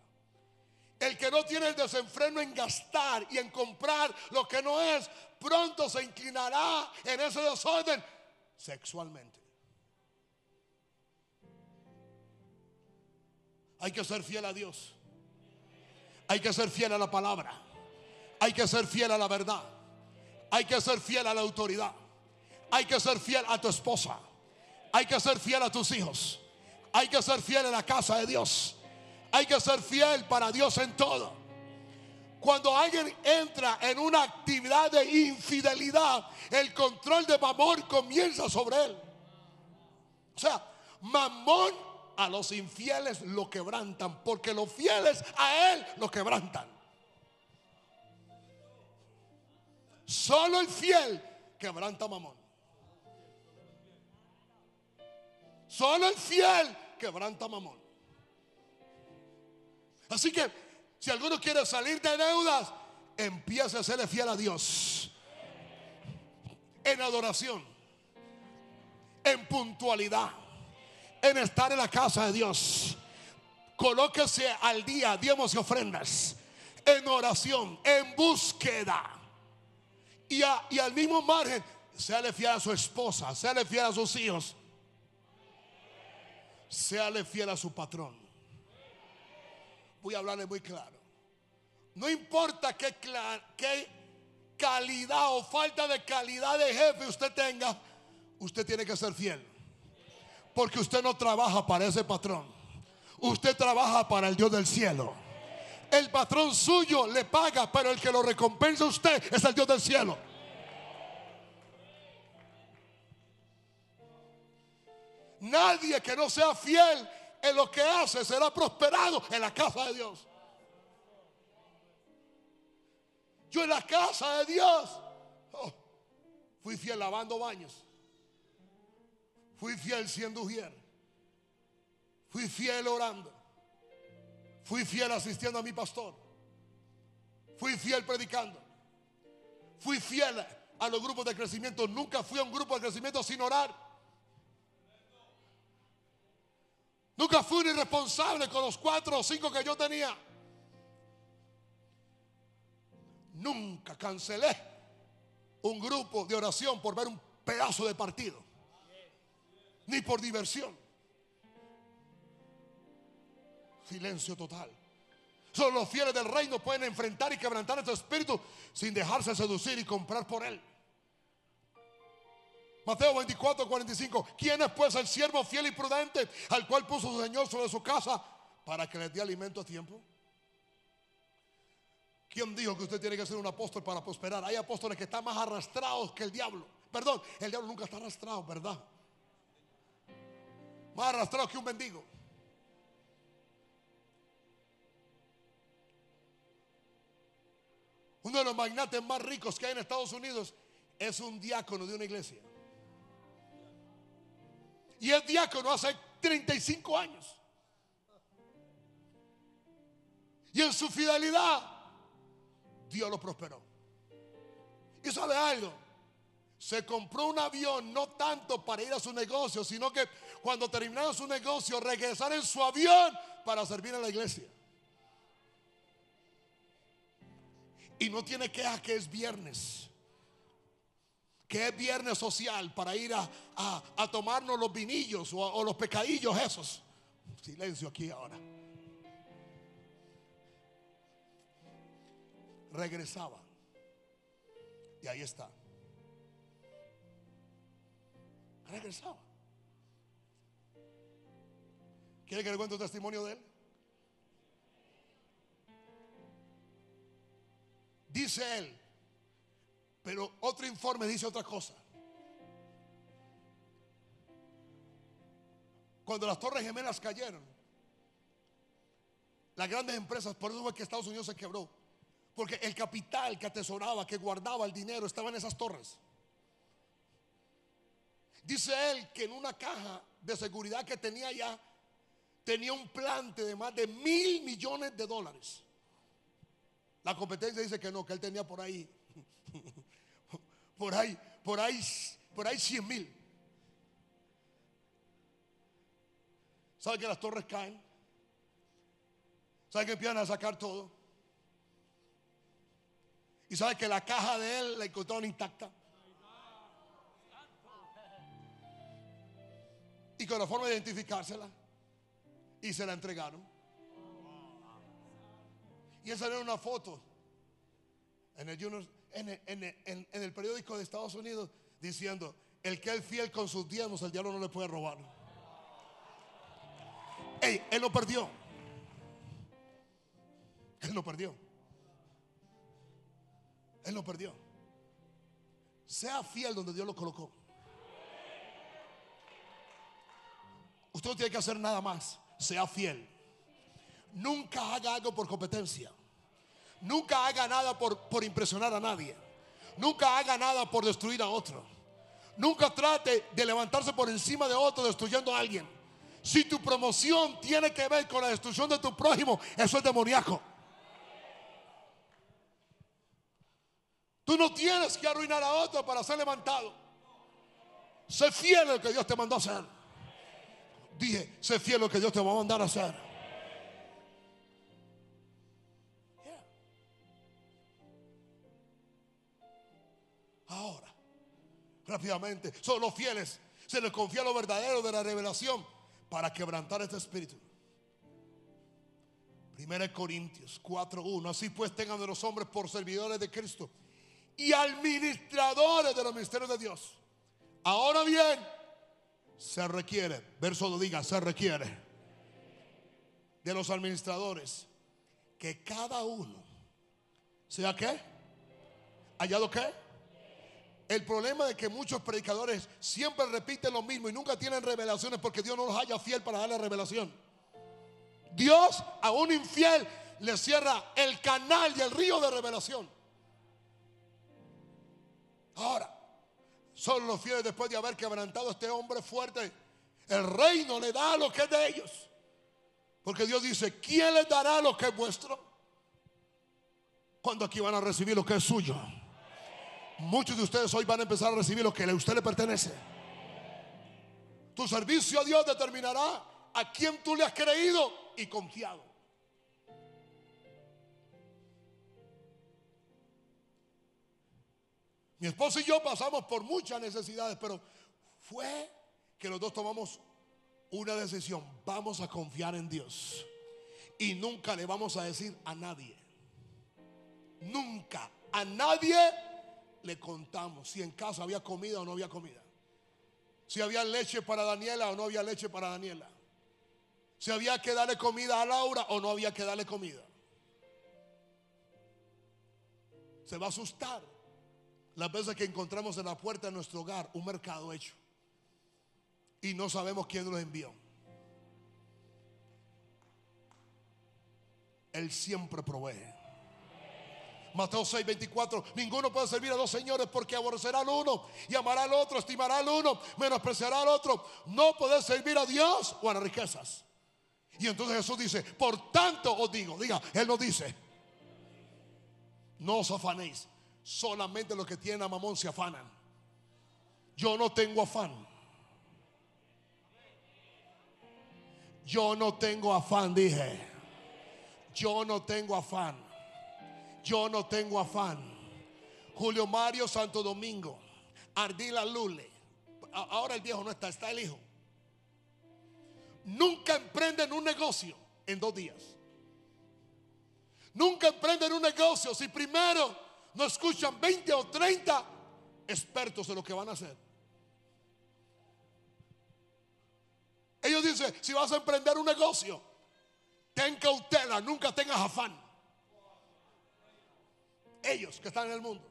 El que no tiene el desenfreno en gastar y en comprar lo que no es, pronto se inclinará en ese desorden sexualmente. Hay que ser fiel a Dios. Hay que ser fiel a la palabra. Hay que ser fiel a la verdad. Hay que ser fiel a la autoridad. Hay que ser fiel a tu esposa. Hay que ser fiel a tus hijos. Hay que ser fiel en la casa de Dios. Hay que ser fiel para Dios en todo. Cuando alguien entra en una actividad de infidelidad, el control de Mamón comienza sobre él. O sea, Mamón a los infieles lo quebrantan, porque los fieles a él lo quebrantan. Solo el fiel quebranta mamón. Solo el fiel quebranta mamón. Así que si alguno quiere salir de deudas, empiece a serle fiel a Dios. En adoración, en puntualidad, en estar en la casa de Dios. Colóquese al día, diemos y ofrendas, en oración, en búsqueda y, al mismo margen, le fiel a su esposa, le fiel a sus hijos, le fiel a su patrón. Voy a hablarle muy claro. No importa qué calidad o falta de calidad de jefe usted tenga, usted tiene que ser fiel. Porque usted no trabaja para ese patrón. Usted trabaja para el Dios del cielo. El patrón suyo le paga, pero el que lo recompensa a usted es el Dios del cielo. Nadie que no sea fiel en lo que hace será prosperado en la casa de Dios. Yo en la casa de Dios oh, fui fiel lavando baños. Fui fiel siendo ujier. Fui fiel orando. Fui fiel asistiendo a mi pastor. Fui fiel predicando. Fui fiel a los grupos de crecimiento. Nunca fui a un grupo de crecimiento sin orar. Nunca fui un irresponsable con los cuatro o cinco que yo tenía. Nunca cancelé un grupo de oración por ver un pedazo de partido. Ni por diversión. Silencio total. Solo los fieles del reino pueden enfrentar y quebrantar este espíritu sin dejarse seducir y comprar por él. Mateo 24, 45. ¿Quién es pues el siervo fiel y prudente al cual puso su Señor sobre su casa para que le dé alimento a tiempo? ¿Quién dijo que usted tiene que ser un apóstol para prosperar? Hay apóstoles que están más arrastrados que el diablo. Perdón, el diablo nunca está arrastrado, ¿verdad? Más arrastrado que un mendigo. Uno de los magnates más ricos que hay en Estados Unidos, es un diácono de una iglesia. Y es diácono hace 35 años. Y en su fidelidad, Dios lo prosperó. Y sabe algo, se compró un avión no tanto para ir a su negocio, sino que cuando terminaron su negocio, regresar en su avión para servir a la iglesia. Y no tiene queja que es viernes. Que es viernes social para ir a, a, tomarnos los vinillos o, o los pecadillos esos. Silencio aquí ahora. Regresaba. Y ahí está. Regresaba. ¿Quiere que le cuente un testimonio de él? Dice él, pero otro informe dice otra cosa. Cuando las torres gemelas cayeron, las grandes empresas, por eso fue que Estados Unidos se quebró, porque el capital que atesoraba, que guardaba el dinero, estaba en esas torres. Dice él que en una caja de seguridad que tenía ya, tenía un plante de más de mil millones de dólares. La competencia dice que no, que él tenía por ahí, por ahí, por ahí, por ahí 100 mil. ¿Sabe que las torres caen? ¿Sabe que empiezan a sacar todo? ¿Y sabe que la caja de él la encontraron intacta? Y con la forma de identificársela. Y se la entregaron. Y esa era una foto en el, en, el, periódico de Estados Unidos diciendo, el que es fiel con sus diezmos, el diablo no le puede robar. Ey, él lo perdió. Él lo perdió. Él lo perdió. Sea fiel donde Dios lo colocó. Usted no tiene que hacer nada más. Sea fiel. Nunca haga algo por competencia. Nunca haga nada por, por impresionar a nadie. Nunca haga nada por destruir a otro. Nunca trate de levantarse por encima de otro destruyendo a alguien. Si tu promoción tiene que ver con la destrucción de tu prójimo, eso es demoníaco. Tú no tienes que arruinar a otro para ser levantado. Sé fiel a lo que Dios te mandó a hacer. Dije, sé fiel a lo que Dios te va a mandar a hacer. Ahora, rápidamente, son los fieles. Se les confía lo verdadero de la revelación para quebrantar este espíritu. Primera Corintios 4:1. Así pues tengan de los hombres por servidores de Cristo y administradores de los misterios de Dios. Ahora bien, se requiere, verso lo diga, se requiere de los administradores que cada uno sea qué? ¿Hallado qué? El problema de que muchos predicadores siempre repiten lo mismo y nunca tienen revelaciones porque Dios no los haya fiel para darle revelación. Dios a un infiel le cierra el canal y el río de revelación. Ahora, solo los fieles después de haber quebrantado a este hombre fuerte, el reino le da lo que es de ellos. Porque Dios dice, ¿quién les dará lo que es vuestro? Cuando aquí van a recibir lo que es suyo. Muchos de ustedes hoy van a empezar a recibir lo que a usted le pertenece. Tu servicio a Dios determinará a quién tú le has creído y confiado. Mi esposo y yo pasamos por muchas necesidades, pero fue que los dos tomamos una decisión. Vamos a confiar en Dios. Y nunca le vamos a decir a nadie. Nunca a nadie le contamos si en casa había comida o no había comida. Si había leche para Daniela o no había leche para Daniela. Si había que darle comida a Laura o no había que darle comida. Se va a asustar las veces que encontramos en la puerta de nuestro hogar un mercado hecho y no sabemos quién lo envió. Él siempre provee. Mateo 6, 24. Ninguno puede servir a dos señores porque aborrecerá al uno y amará al otro, estimará al uno, menospreciará al otro. No puede servir a Dios o a las riquezas. Y entonces Jesús dice, por tanto os digo, diga, Él nos dice, no os afanéis, solamente los que tienen a mamón se afanan. Yo no tengo afán. Yo no tengo afán, dije. Yo no tengo afán. Yo no tengo afán. Julio Mario Santo Domingo. Ardila Lule. Ahora el viejo no está, está el hijo. Nunca emprenden un negocio en dos días. Nunca emprenden un negocio si primero no escuchan 20 o 30 expertos en lo que van a hacer. Ellos dicen, si vas a emprender un negocio, ten cautela, nunca tengas afán. Ellos que están en el mundo.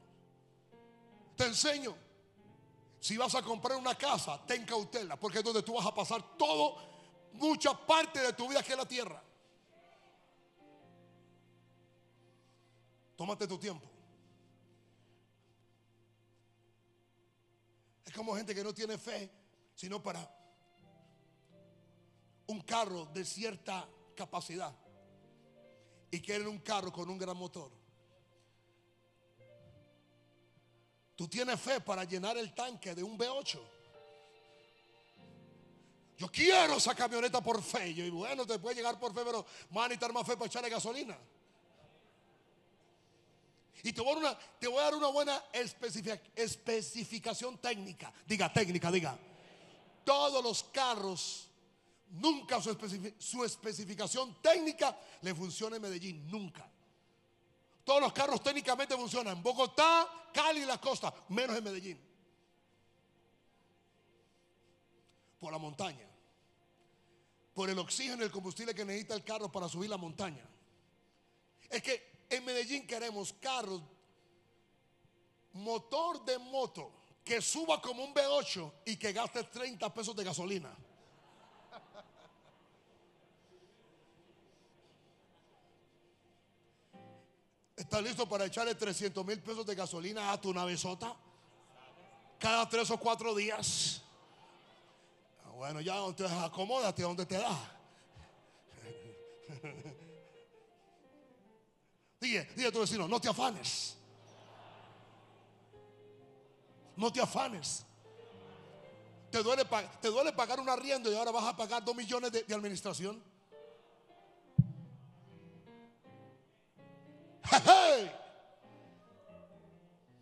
Te enseño, si vas a comprar una casa, ten cautela, porque es donde tú vas a pasar todo, mucha parte de tu vida que es la tierra. Tómate tu tiempo. Es como gente que no tiene fe, sino para un carro de cierta capacidad y quieren un carro con un gran motor. Tú tienes fe para llenar el tanque de un V8. Yo quiero esa camioneta por fe. Y bueno, te puede llegar por fe, pero a necesitar más fe para echarle gasolina. Y te voy a dar una buena especificación técnica. Diga técnica, diga. Todos los carros Nunca su, especificación técnica le funciona en Medellín, nunca. Todos los carros técnicamente funcionan Bogotá, Cali y la costa, menos en Medellín. Por la montaña. Por el oxígeno y el combustible que necesita el carro para subir la montaña. Es que en Medellín queremos carros, motor de moto, que suba como un V8 y que gaste 30 pesos de gasolina. ¿Estás listo para echarle 300 mil pesos de gasolina a tu navezota? Cada tres o cuatro días. Ah, bueno, ya entonces acomódate donde te da. Dile, dile a tu vecino, no te afanes. No te afanes. ¿Te duele, te duele pagar un arriendo y ahora vas a pagar dos millones de administración?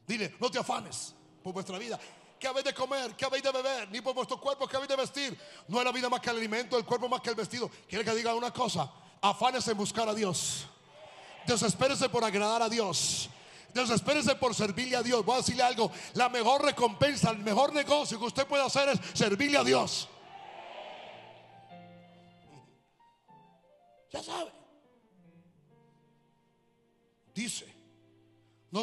Dile, no te afanes por vuestra vida. ¿Qué habéis de comer? ¿Qué habéis de beber? Ni por vuestro cuerpo, ¿qué habéis de vestir? No es la vida más que el alimento, el cuerpo más que el vestido. Quiere que diga una cosa: afánese en buscar a Dios. Desespérese por agradar a Dios. Desespérese por servirle a Dios. Voy a decirle algo: la mejor recompensa, el mejor negocio que usted puede hacer es servirle a Dios. Ya sabe. Dice, no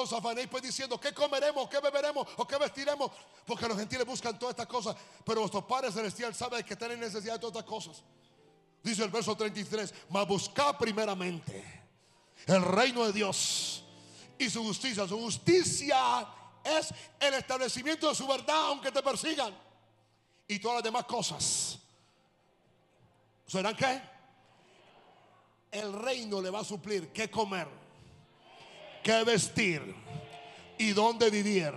os, afanéis pues diciendo qué comeremos, qué beberemos o qué vestiremos, porque los gentiles buscan todas estas cosas, pero vuestro Padre Celestial sabe que tienen necesidad de todas estas cosas. Dice el verso 33, mas buscad primeramente el reino de Dios y su justicia. Su justicia es el establecimiento de su verdad, aunque te persigan. Y todas las demás cosas. ¿Serán qué? El reino le va a suplir qué comer qué vestir y dónde vivir.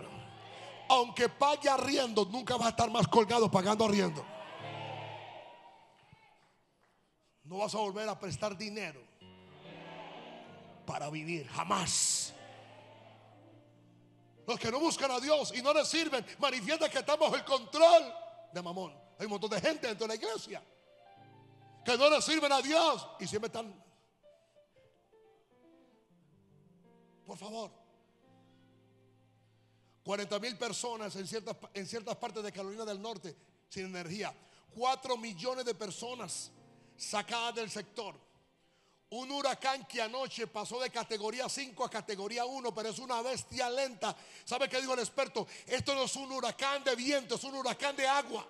Aunque pague arriendo, nunca va a estar más colgado pagando arriendo. No vas a volver a prestar dinero para vivir, jamás. Los que no buscan a Dios y no le sirven, manifiesta que estamos bajo el control de Mamón. Hay un montón de gente dentro de la iglesia que no le sirven a Dios y siempre están Por favor. 40 mil personas en ciertas, en ciertas partes de Carolina del Norte sin energía. 4 millones de personas sacadas del sector. Un huracán que anoche pasó de categoría 5 a categoría 1, pero es una bestia lenta. ¿Sabe qué dijo el experto? Esto no es un huracán de viento, es un huracán de agua.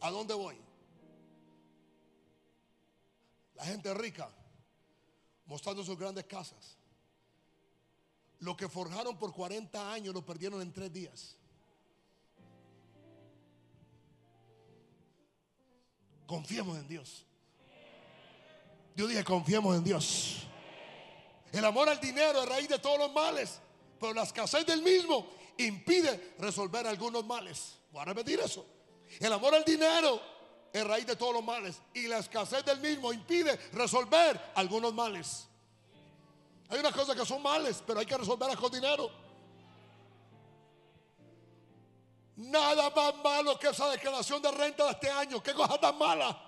¿A dónde voy? Gente rica mostrando sus grandes casas. Lo que forjaron por 40 años lo perdieron en tres días. Confiemos en Dios. Yo dije, confiemos en Dios. El amor al dinero es raíz de todos los males, pero la escasez del mismo impide resolver algunos males. Voy a repetir eso. El amor al dinero es raíz de todos los males y la escasez del mismo impide resolver algunos males. Hay unas cosas que son males, pero hay que resolverlas con dinero. Nada más malo que esa declaración de renta de este año. ¿Qué cosa tan mala?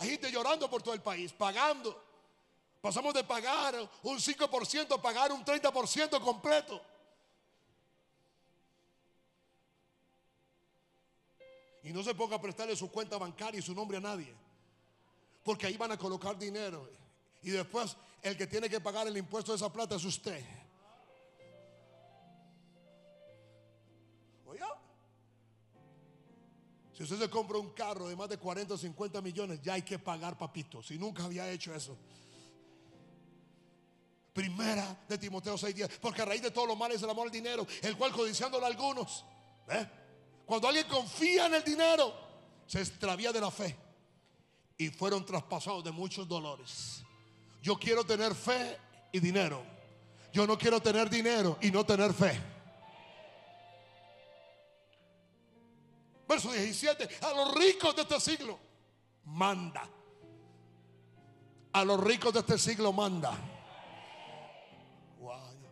Hay gente llorando por todo el país, pagando. Pasamos de pagar un 5% a pagar un 30% completo. Y no se ponga a prestarle su cuenta bancaria y su nombre a nadie. Porque ahí van a colocar dinero. Y después el que tiene que pagar el impuesto de esa plata es usted. Oiga. Si usted se compra un carro de más de 40 o 50 millones, ya hay que pagar, papito. Si nunca había hecho eso. Primera de Timoteo 6:10. Porque a raíz de todo lo malo es el amor al dinero, el cual codiciándolo a algunos. Cuando alguien confía en el dinero, se extravía de la fe y fueron traspasados de muchos dolores. Yo quiero tener fe y dinero. Yo no quiero tener dinero y no tener fe. Verso 17. A los ricos de este siglo manda. A los ricos de este siglo manda.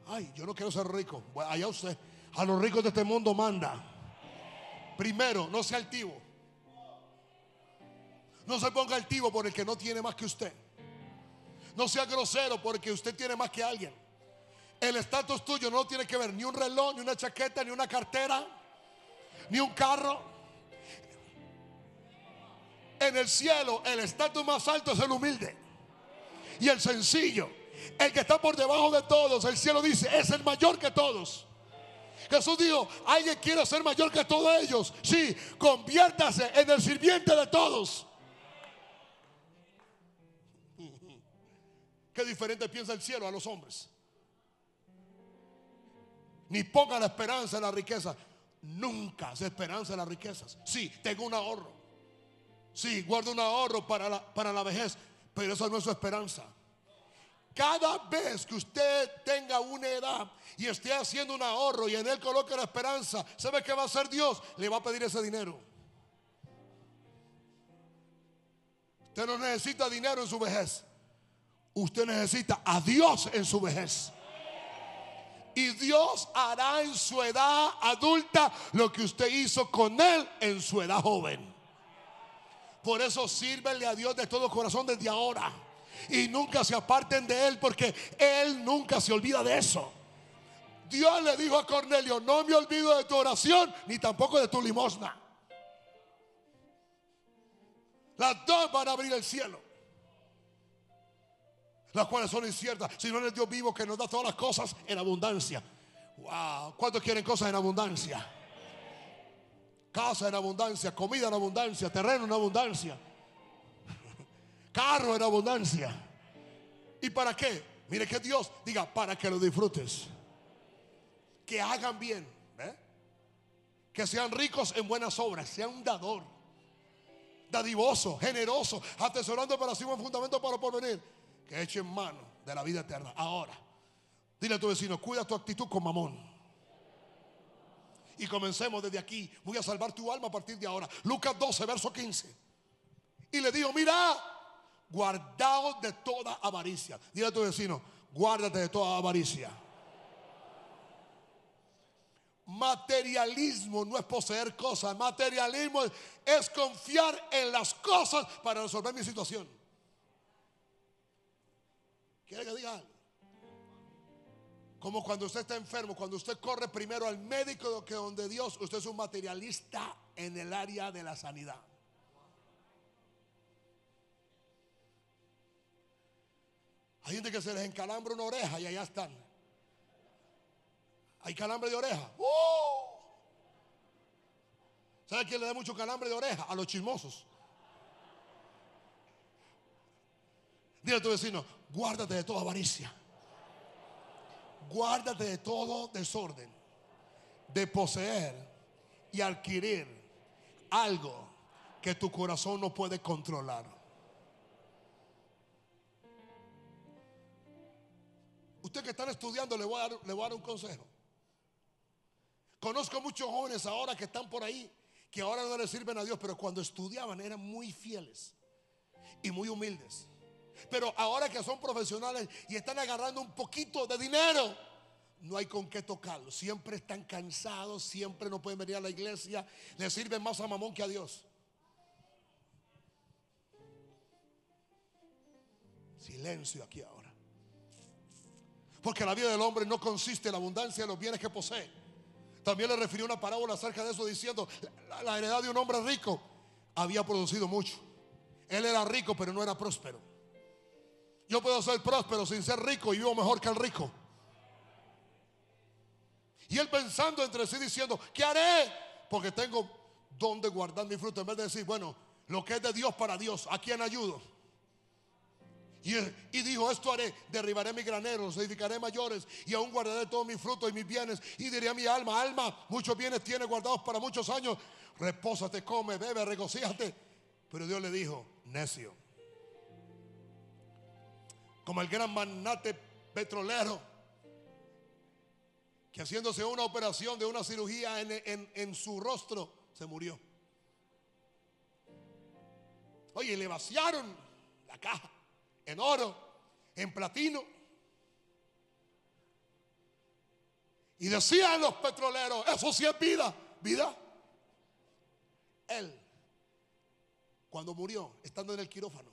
Ay, yo no quiero ser rico. allá usted. A los ricos de este mundo manda. Primero, no sea altivo. No se ponga altivo por el que no tiene más que usted. No sea grosero porque usted tiene más que alguien. El estatus tuyo no tiene que ver ni un reloj, ni una chaqueta, ni una cartera, ni un carro. En el cielo el estatus más alto es el humilde y el sencillo. El que está por debajo de todos, el cielo dice, es el mayor que todos. Jesús dijo, alguien quiere ser mayor que todos ellos. Sí, conviértase en el sirviente de todos. Qué diferente piensa el cielo a los hombres. Ni ponga la esperanza en la riqueza. Nunca se esperanza en las riquezas. Sí, tengo un ahorro. Sí, guardo un ahorro para la, para la vejez. Pero eso no es su esperanza. Cada vez que usted tenga una edad y esté haciendo un ahorro y en él coloque la esperanza, ¿sabe qué va a hacer Dios? Le va a pedir ese dinero. Usted no necesita dinero en su vejez. Usted necesita a Dios en su vejez. Y Dios hará en su edad adulta lo que usted hizo con Él en su edad joven. Por eso sírvele a Dios de todo corazón desde ahora. Y nunca se aparten de Él porque Él nunca se olvida de eso. Dios le dijo a Cornelio, no me olvido de tu oración ni tampoco de tu limosna. Las dos van a abrir el cielo las cuales son inciertas, sino en el Dios vivo que nos da todas las cosas en abundancia. Wow, ¿cuántos quieren cosas en abundancia? Casa en abundancia, comida en abundancia, terreno en abundancia, carro en abundancia. ¿Y para qué? Mire que Dios diga, para que lo disfrutes. Que hagan bien, que sean ricos en buenas obras, sean un dador, dadivoso, generoso, atesorando para sí un fundamento para porvenir que eche en mano de la vida eterna. Ahora, dile a tu vecino, cuida tu actitud con mamón. Y comencemos desde aquí. Voy a salvar tu alma a partir de ahora. Lucas 12, verso 15. Y le digo, mira, guardaos de toda avaricia. Dile a tu vecino, guárdate de toda avaricia. Materialismo no es poseer cosas. Materialismo es confiar en las cosas para resolver mi situación. ¿Quiere que diga Como cuando usted está enfermo, cuando usted corre primero al médico que donde Dios, usted es un materialista en el área de la sanidad. Hay gente que se les encalambra una oreja y allá están. Hay calambre de oreja. ¡Uh! ¿Sabe quién le da mucho calambre de oreja? A los chismosos. Dile a tu vecino, guárdate de toda avaricia. Guárdate de todo desorden. De poseer y adquirir algo que tu corazón no puede controlar. Usted que están estudiando, le voy a dar, voy a dar un consejo. Conozco muchos jóvenes ahora que están por ahí, que ahora no le sirven a Dios, pero cuando estudiaban eran muy fieles y muy humildes. Pero ahora que son profesionales y están agarrando un poquito de dinero, no hay con qué tocarlo. Siempre están cansados, siempre no pueden venir a la iglesia. Le sirven más a mamón que a Dios. Silencio aquí ahora. Porque la vida del hombre no consiste en la abundancia de los bienes que posee. También le refirió una parábola acerca de eso diciendo, la, la heredad de un hombre rico había producido mucho. Él era rico, pero no era próspero. Yo puedo ser próspero sin ser rico y vivo mejor que el rico. Y él pensando entre sí diciendo, ¿qué haré? Porque tengo donde guardar mi fruto. En vez de decir, bueno, lo que es de Dios para Dios, ¿a quién ayudo? Y, y, dijo, esto haré, derribaré mis graneros, edificaré mayores y aún guardaré todos mis frutos y mis bienes. Y diré a mi alma, alma, muchos bienes tienes guardados para muchos años. Repósate, come, bebe, regocíjate. Pero Dios le dijo, necio. Como el gran magnate petrolero que haciéndose una operación de una cirugía en, en, en su rostro, se murió. Oye, le vaciaron la caja en oro, en platino. Y decían los petroleros, eso sí es vida, vida. Él, cuando murió, estando en el quirófano,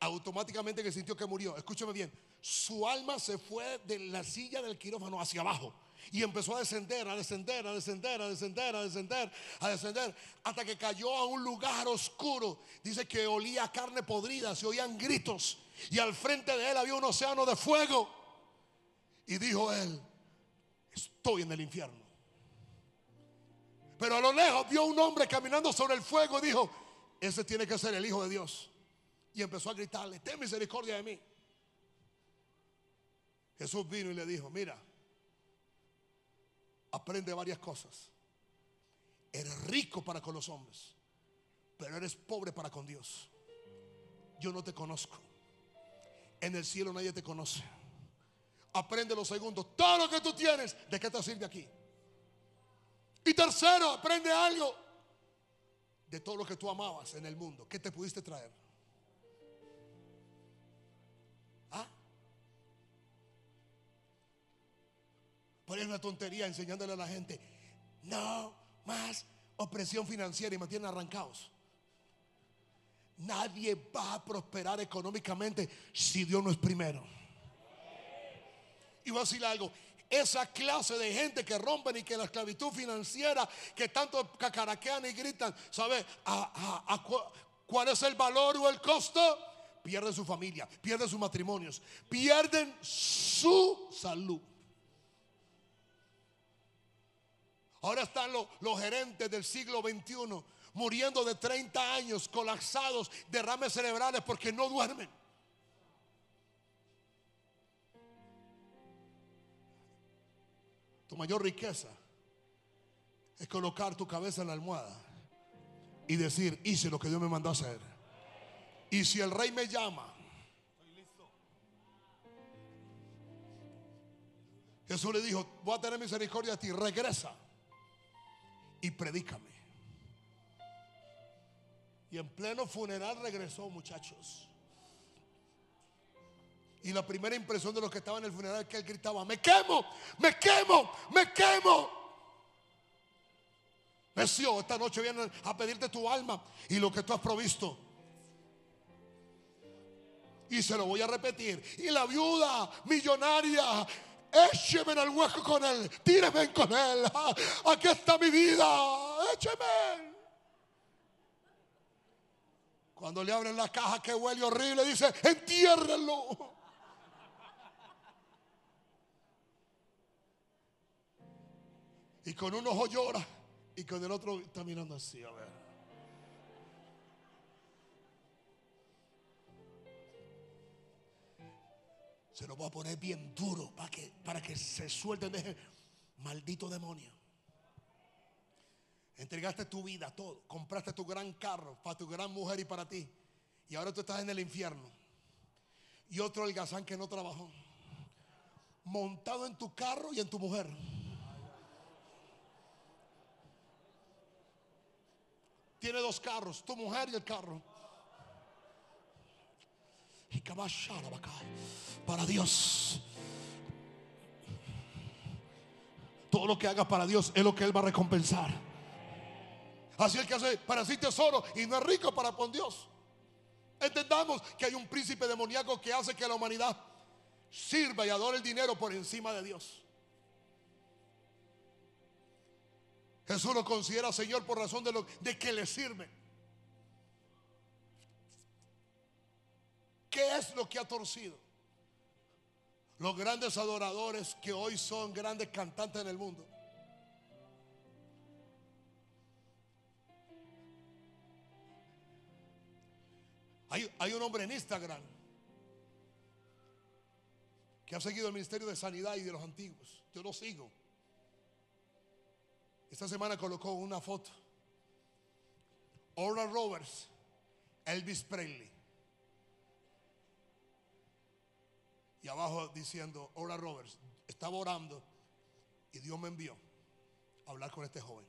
automáticamente que sintió que murió, escúchame bien, su alma se fue de la silla del quirófano hacia abajo. Y empezó a descender, a descender, a descender, a descender, a descender, a descender, hasta que cayó a un lugar oscuro. Dice que olía carne podrida, se oían gritos. Y al frente de él había un océano de fuego. Y dijo él, estoy en el infierno. Pero a lo lejos vio un hombre caminando sobre el fuego y dijo, ese tiene que ser el Hijo de Dios. Y empezó a gritarle, ten misericordia de mí. Jesús vino y le dijo, mira, aprende varias cosas. Eres rico para con los hombres, pero eres pobre para con Dios. Yo no te conozco. En el cielo nadie te conoce. Aprende lo segundo. Todo lo que tú tienes, ¿de qué te sirve aquí? Y tercero, aprende algo de todo lo que tú amabas en el mundo. ¿Qué te pudiste traer? Por una tontería enseñándole a la gente, no más opresión financiera y mantienen arrancados. Nadie va a prosperar económicamente si Dios no es primero. Y voy a decir algo, esa clase de gente que rompen y que la esclavitud financiera, que tanto cacaraquean y gritan, ¿sabe cuál es el valor o el costo? Pierden su familia, pierden sus matrimonios, pierden su salud. Ahora están los, gerentes del siglo XXI muriendo de 30 años, colapsados, derrames cerebrales porque no duermen. Tu mayor riqueza es colocar tu cabeza en la almohada y decir, hice lo que Dios me mandó a hacer. Y si el rey me llama, Jesús le dijo, voy a tener misericordia de ti, regresa y predícame. Y en pleno funeral regresó, muchachos. Y la primera impresión de los que estaban en el funeral es que él gritaba, me quemo, me quemo, me quemo. Necio, esta noche vienen a pedirte tu alma y lo que tú has provisto. Y se lo voy a repetir. Y la viuda millonaria écheme en el hueco con él, tíreme con él. Aquí está mi vida, écheme. Cuando le abren la caja que huele horrible, dice, entiérrenlo. Y con un ojo llora Y con el otro está mirando así, a ver. Se lo voy a poner bien duro para que, para que se suelte deje maldito demonio. Entregaste tu vida, todo. Compraste tu gran carro para tu gran mujer y para ti. Y ahora tú estás en el infierno. Y otro holgazán que no trabajó. Montado en tu carro y en tu mujer. Tiene dos carros, tu mujer y el carro. Para Dios. Todo lo que hagas para Dios es lo que Él va a recompensar. Así el que hace para sí tesoro y no es rico para con Dios. Entendamos que hay un príncipe demoníaco que hace que la humanidad sirva y adore el dinero por encima de Dios. Jesús lo considera Señor por razón de, lo, de que le sirve. ¿Qué es lo que ha torcido? Los grandes adoradores que hoy son grandes cantantes en el mundo. Hay, hay, un hombre en Instagram que ha seguido el ministerio de sanidad y de los antiguos. Yo lo sigo. Esta semana colocó una foto. Oral Roberts, Elvis Presley. Y abajo diciendo, Oral Roberts, estaba orando y Dios me envió a hablar con este joven.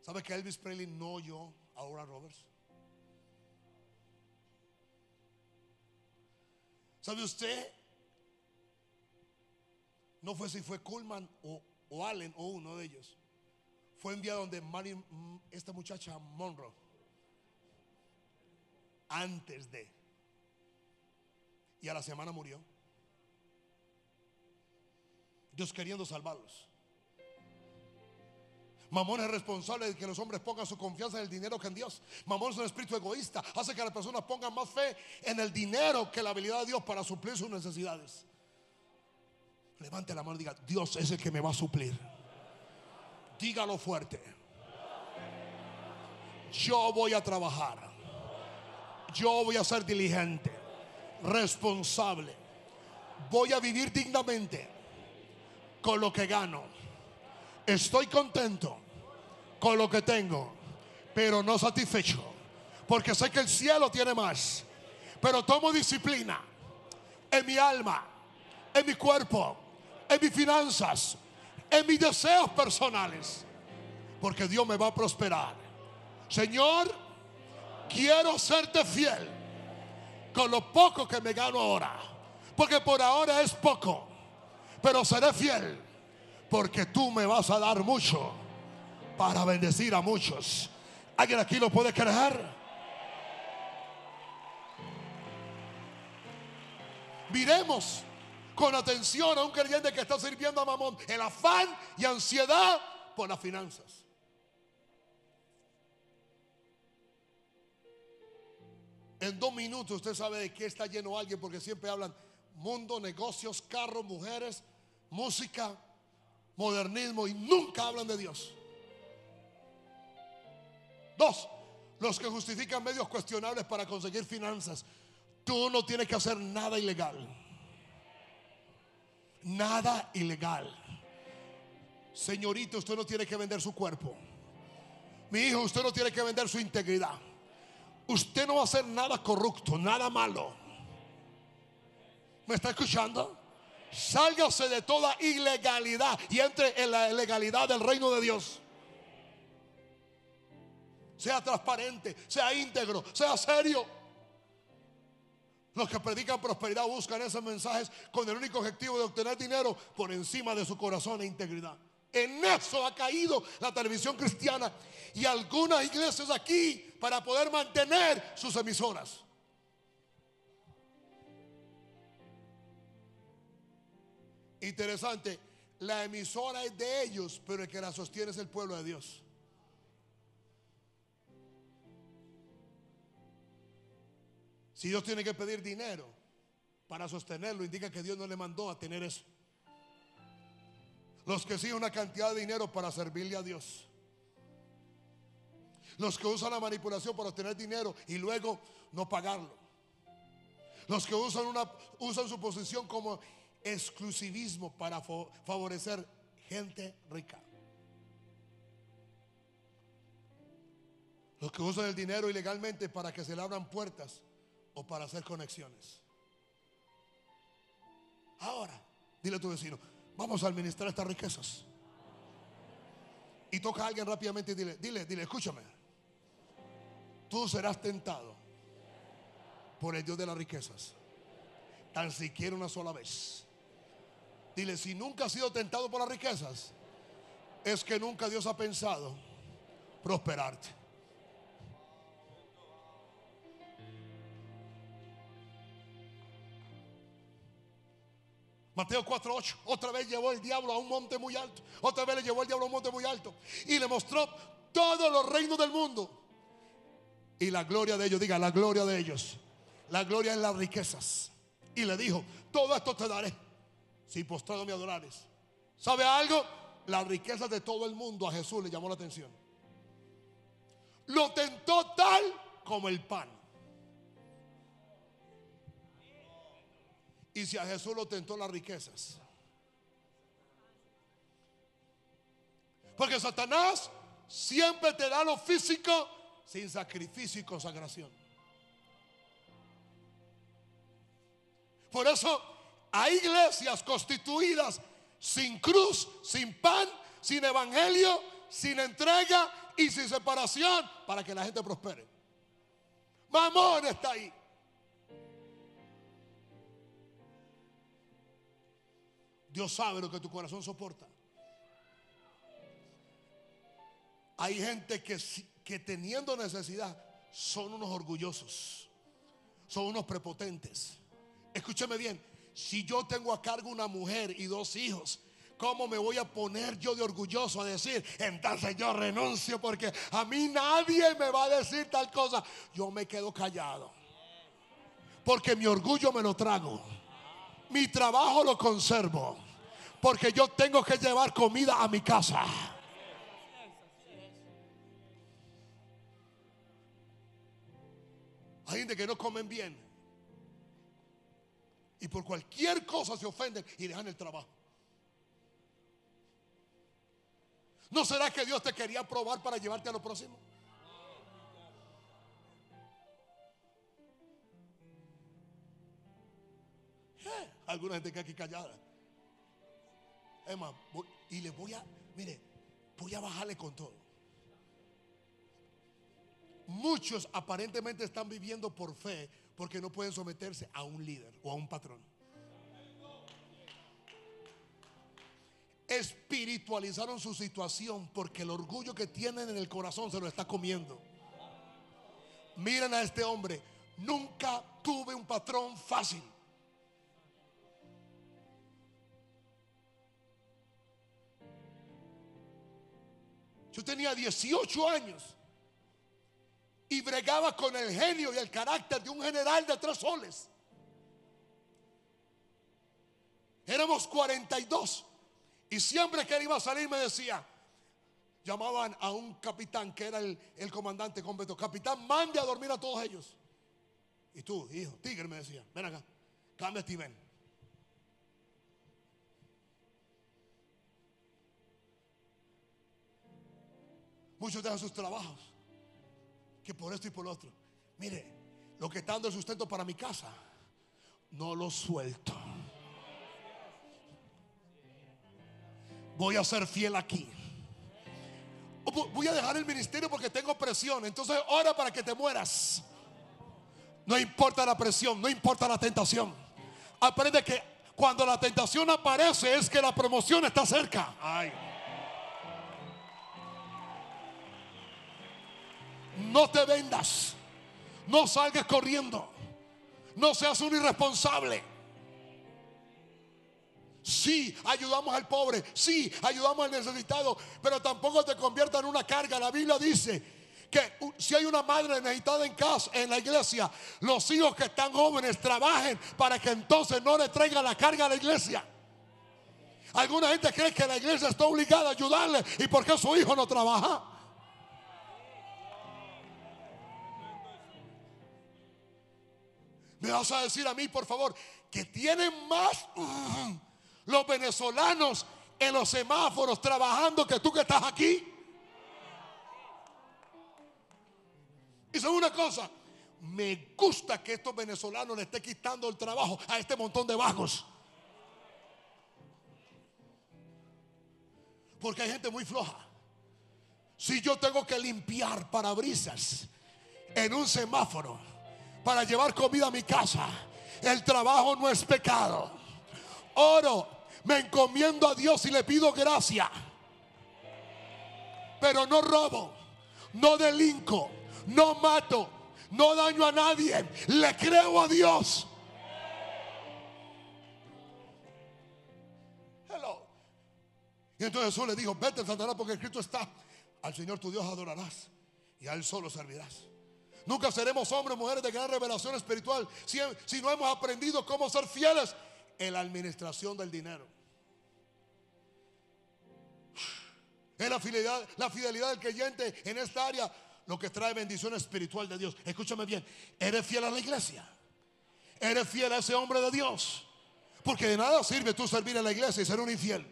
¿Sabe que Elvis Presley no oyó a Oral Roberts? ¿Sabe usted? No fue si fue Coleman o o Allen o uno de ellos, fue enviado donde Marilyn, mm, esta muchacha Monroe, antes de, y a la semana murió. Dios queriendo salvarlos. Mamón es responsable de que los hombres pongan su confianza en el dinero que en Dios. Mamón es un espíritu egoísta. Hace que las personas pongan más fe en el dinero que la habilidad de Dios para suplir sus necesidades. Levante la mano y diga, Dios es el que me va a suplir. Dígalo fuerte. Yo voy a trabajar. Yo voy a ser diligente, responsable. Voy a vivir dignamente con lo que gano. Estoy contento con lo que tengo, pero no satisfecho. Porque sé que el cielo tiene más. Pero tomo disciplina en mi alma, en mi cuerpo, en mis finanzas, en mis deseos personales. Porque Dios me va a prosperar. Señor, quiero serte fiel con lo poco que me gano ahora. Porque por ahora es poco. Pero seré fiel porque tú me vas a dar mucho para bendecir a muchos. ¿Alguien aquí lo puede creer? Miremos con atención a un creyente que está sirviendo a Mamón. El afán y ansiedad por las finanzas. En dos minutos usted sabe de qué está lleno alguien porque siempre hablan mundo, negocios, carros, mujeres, música, modernismo y nunca hablan de Dios. Dos, los que justifican medios cuestionables para conseguir finanzas. Tú no tienes que hacer nada ilegal nada ilegal. Señorito, usted no tiene que vender su cuerpo. Mi hijo, usted no tiene que vender su integridad. Usted no va a hacer nada corrupto, nada malo. ¿Me está escuchando? Sálgase de toda ilegalidad y entre en la legalidad del reino de Dios. Sea transparente, sea íntegro, sea serio. Los que predican prosperidad buscan esos mensajes con el único objetivo de obtener dinero por encima de su corazón e integridad. En eso ha caído la televisión cristiana y algunas iglesias aquí para poder mantener sus emisoras. Interesante, la emisora es de ellos, pero el que la sostiene es el pueblo de Dios. Si Dios tiene que pedir dinero para sostenerlo, indica que Dios no le mandó a tener eso. Los que siguen una cantidad de dinero para servirle a Dios. Los que usan la manipulación para obtener dinero y luego no pagarlo. Los que usan, una, usan su posición como exclusivismo para favorecer gente rica. Los que usan el dinero ilegalmente para que se le abran puertas o para hacer conexiones. Ahora, dile a tu vecino, vamos a administrar estas riquezas. Y toca a alguien rápidamente y dile, dile, dile, escúchame. Tú serás tentado por el Dios de las riquezas. Tan siquiera una sola vez. Dile, si nunca has sido tentado por las riquezas, es que nunca Dios ha pensado prosperarte. Mateo 4:8. Otra vez llevó el diablo a un monte muy alto. Otra vez le llevó el diablo a un monte muy alto. Y le mostró todos los reinos del mundo. Y la gloria de ellos, diga, la gloria de ellos. La gloria en las riquezas. Y le dijo, todo esto te daré si postrado me adorares. ¿Sabe algo? Las riquezas de todo el mundo a Jesús le llamó la atención. Lo tentó tal como el pan. Y si a Jesús lo tentó las riquezas. Porque Satanás siempre te da lo físico sin sacrificio y consagración. Por eso hay iglesias constituidas sin cruz, sin pan, sin evangelio, sin entrega y sin separación para que la gente prospere. Mamón está ahí. Dios sabe lo que tu corazón soporta. Hay gente que, que teniendo necesidad son unos orgullosos, son unos prepotentes. Escúcheme bien, si yo tengo a cargo una mujer y dos hijos, ¿cómo me voy a poner yo de orgulloso a decir, entonces yo renuncio porque a mí nadie me va a decir tal cosa? Yo me quedo callado. Porque mi orgullo me lo trago. Mi trabajo lo conservo. Porque yo tengo que llevar comida a mi casa. Hay gente que no comen bien y por cualquier cosa se ofenden y dejan el trabajo. ¿No será que Dios te quería probar para llevarte a lo próximo? Eh, alguna gente que aquí callada. Más, y le voy a, mire, voy a bajarle con todo. Muchos aparentemente están viviendo por fe porque no pueden someterse a un líder o a un patrón. Espiritualizaron su situación porque el orgullo que tienen en el corazón se lo está comiendo. Miren a este hombre, nunca tuve un patrón fácil. Yo tenía 18 años y bregaba con el genio y el carácter de un general de tres soles. Éramos 42 y siempre que él iba a salir me decía, llamaban a un capitán que era el, comandante completo, capitán, mande a dormir a todos ellos. Y tú, hijo, tigre, me decía, ven acá, cámbiate y ven. Muchos dejan sus trabajos que por esto y por lo otro. Mire, lo que está dando el sustento para mi casa, no lo suelto. Voy a ser fiel aquí. Voy a dejar el ministerio porque tengo presión. Entonces ora para que te mueras. No importa la presión, no importa la tentación. Aprende que cuando la tentación aparece es que la promoción está cerca. Ay. No te vendas. No salgas corriendo. No seas un irresponsable. Sí, ayudamos al pobre. Sí, ayudamos al necesitado. Pero tampoco te convierta en una carga. La Biblia dice que si hay una madre necesitada en casa, en la iglesia, los hijos que están jóvenes trabajen para que entonces no le traigan la carga a la iglesia. Alguna gente cree que la iglesia está obligada a ayudarle y porque su hijo no trabaja. Me vas a decir a mí, por favor, que tienen más mm, los venezolanos en los semáforos trabajando que tú que estás aquí. Y son una cosa, me gusta que estos venezolanos le esté quitando el trabajo a este montón de vagos. Porque hay gente muy floja. Si yo tengo que limpiar parabrisas en un semáforo para llevar comida a mi casa, el trabajo no es pecado. Oro, me encomiendo a Dios y le pido gracia. Pero no robo, no delinco, no mato, no daño a nadie. Le creo a Dios. Y entonces Jesús le dijo, vete Satanás porque escrito está, al Señor tu Dios adorarás y a Él solo servirás. Nunca seremos hombres o mujeres de gran revelación espiritual si, no hemos aprendido cómo ser fieles en la administración del dinero. Es la fidelidad, la fidelidad del creyente en esta área lo que trae bendición espiritual de Dios. Escúchame bien, eres fiel a la iglesia. Eres fiel a ese hombre de Dios. Porque de nada sirve tú servir a la iglesia y ser un infiel.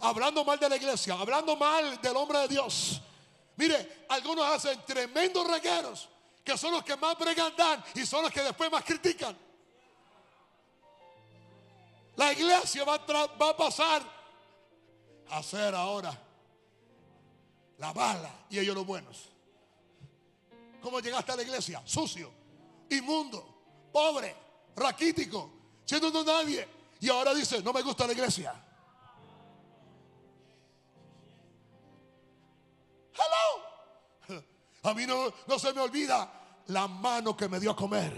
Hablando mal de la iglesia, hablando mal del hombre de Dios. Mire, algunos hacen tremendos regueros que son los que más bregan dan y son los que después más critican. La iglesia va a, pasar a ser ahora la bala y ellos los buenos. ¿Cómo llegaste a la iglesia? Sucio, inmundo, pobre, raquítico, siendo no nadie. Y ahora dice, no me gusta la iglesia. Hello. A mí no, no se me olvida la mano que me dio a comer.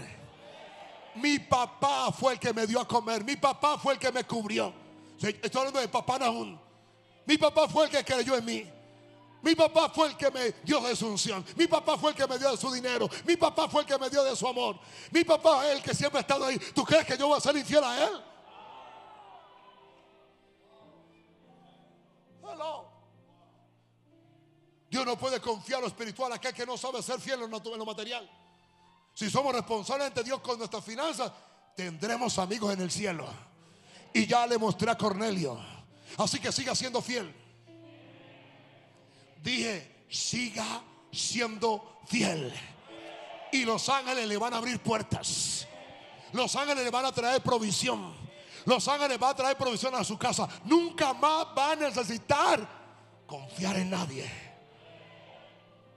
Mi papá fue el que me dio a comer. Mi papá fue el que me cubrió. Estoy hablando de papá Nahum. Mi papá fue el que creyó en mí. Mi papá fue el que me dio de su unción. Mi papá fue el que me dio de su dinero. Mi papá fue el que me dio de su amor. Mi papá es el que siempre ha estado ahí. ¿Tú crees que yo voy a ser infiel a él? Dios no puede confiar lo espiritual a aquel que no sabe ser fiel en lo material. Si somos responsables ante Dios con nuestras finanzas, tendremos amigos en el cielo. Y ya le mostré a Cornelio. Así que siga siendo fiel. Dije, siga siendo fiel. Y los ángeles le van a abrir puertas. Los ángeles le van a traer provisión. Los ángeles van a traer provisión a su casa. Nunca más va a necesitar confiar en nadie.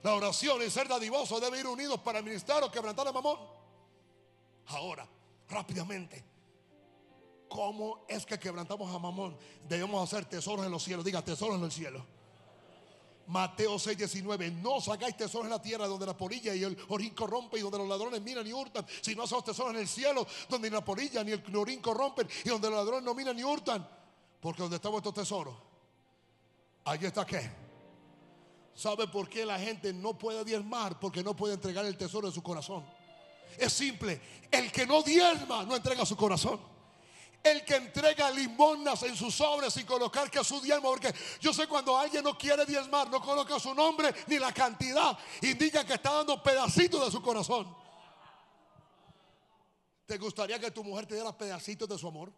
La oración y ser dadivoso deben ir unidos para ministrar o quebrantar a mamón. Ahora, rápidamente, ¿cómo es que quebrantamos a mamón? Debemos hacer tesoros en los cielos. Diga, tesoros en el cielo. Mateo 6, 19. No sacáis tesoros en la tierra donde la polilla y el orín corrompen y donde los ladrones miran y hurtan. Si no hacemos tesoros en el cielo donde ni la polilla ni el orín corrompen y donde los ladrones no miran ni hurtan. Porque donde están vuestros tesoros, allí está qué? ¿Sabe por qué la gente no puede diezmar? Porque no puede entregar el tesoro de su corazón. Es simple. El que no diezma no entrega su corazón. El que entrega limonas en sus sobres sin colocar que su diezmo. Porque yo sé cuando alguien no quiere diezmar, no coloca su nombre ni la cantidad. Indica que está dando pedacitos de su corazón. ¿Te gustaría que tu mujer te diera pedacitos de su amor?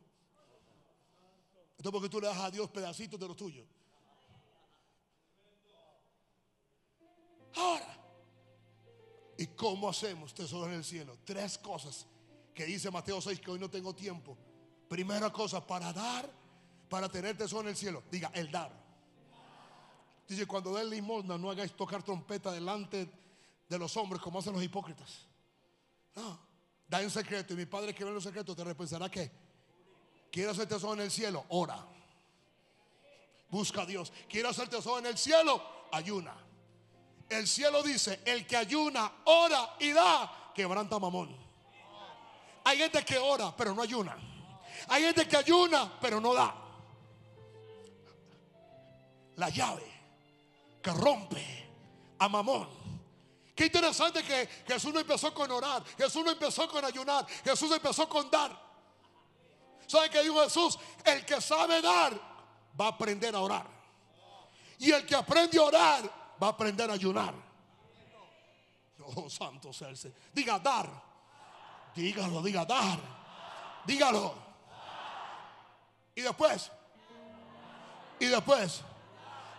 Esto es porque tú le das a Dios pedacitos de lo tuyo. Ahora, ¿y cómo hacemos tesoro en el cielo? Tres cosas que dice Mateo 6 que hoy no tengo tiempo. Primera cosa, para dar, para tener tesoro en el cielo. Diga, el dar. Dice, cuando den limosna, no hagáis tocar trompeta delante de los hombres como hacen los hipócritas. No, da en secreto y mi padre que ve en los secretos te repensará que quieres hacer tesoro en el cielo, ora. Busca a Dios. Quieres hacer tesoro en el cielo, ayuna. El cielo dice, el que ayuna, ora y da, quebranta mamón. Hay gente que ora, pero no ayuna. Hay gente que ayuna, pero no da. La llave que rompe a mamón. Qué interesante que Jesús no empezó con orar, Jesús no empezó con ayunar, Jesús empezó con dar. ¿Sabe qué dijo Jesús? El que sabe dar, va a aprender a orar. Y el que aprende a orar va a aprender a ayunar. Oh, santo sea el Señor. Diga dar. Dígalo, diga dar. Dígalo. Y después. Y después.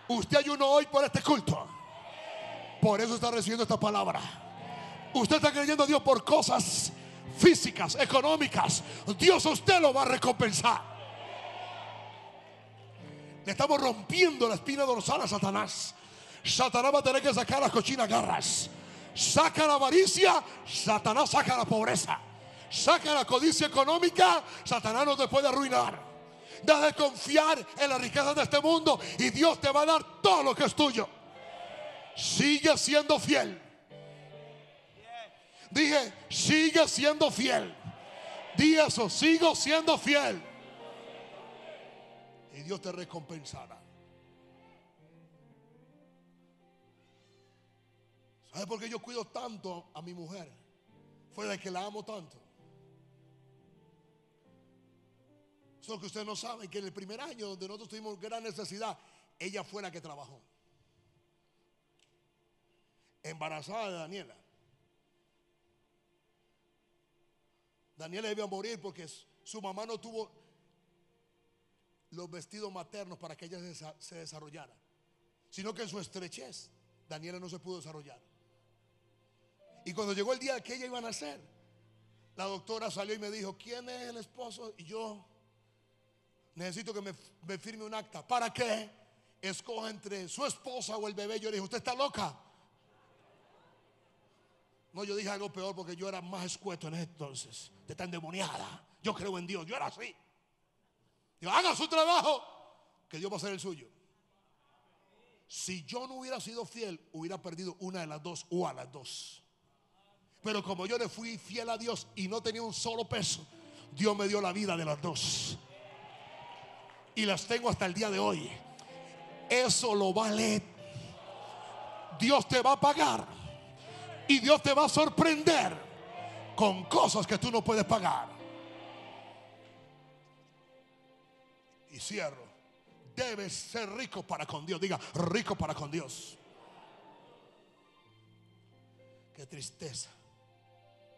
Usted ayunó hoy por este culto. Por eso está recibiendo esta palabra. Usted está creyendo a Dios por cosas físicas, económicas. Dios usted lo va a recompensar. Le estamos rompiendo la espina dorsal a Satanás. Satanás va a tener que sacar las cochinas garras. Saca la avaricia, Satanás saca la pobreza. Saca la codicia económica, Satanás no te puede arruinar. Deja de confiar en las riquezas de este mundo y Dios te va a dar todo lo que es tuyo. Sigue siendo fiel. Dije, sigue siendo fiel. Di eso, sigo siendo fiel. Y Dios te recompensará. ¿Sabe por qué yo cuido tanto a mi mujer? Fue de que la amo tanto. Solo que ustedes no saben que en el primer año donde nosotros tuvimos gran necesidad, ella fue la que trabajó. Embarazada de Daniela. Daniela debía morir porque su mamá no tuvo los vestidos maternos para que ella se desarrollara, sino que en su estrechez Daniela no se pudo desarrollar. Y cuando llegó el día que ella iba a nacer, la doctora salió y me dijo, ¿quién es el esposo? Y yo necesito que me, firme un acta. ¿Para qué? Escoja entre su esposa o el bebé. Yo le dije, ¿usted está loca? No, yo dije algo peor porque yo era más escueto en ese entonces. Usted está endemoniada. Yo creo en Dios. Yo era así. Digo, haga su trabajo, que Dios va a hacer el suyo. Si yo no hubiera sido fiel, hubiera perdido una de las dos o a las dos. Pero como yo le fui fiel a Dios y no tenía un solo peso, Dios me dio la vida de las dos. Y las tengo hasta el día de hoy. Eso lo vale. Dios te va a pagar. Y Dios te va a sorprender con cosas que tú no puedes pagar. Y cierro. Debes ser rico para con Dios. Diga, rico para con Dios. Qué tristeza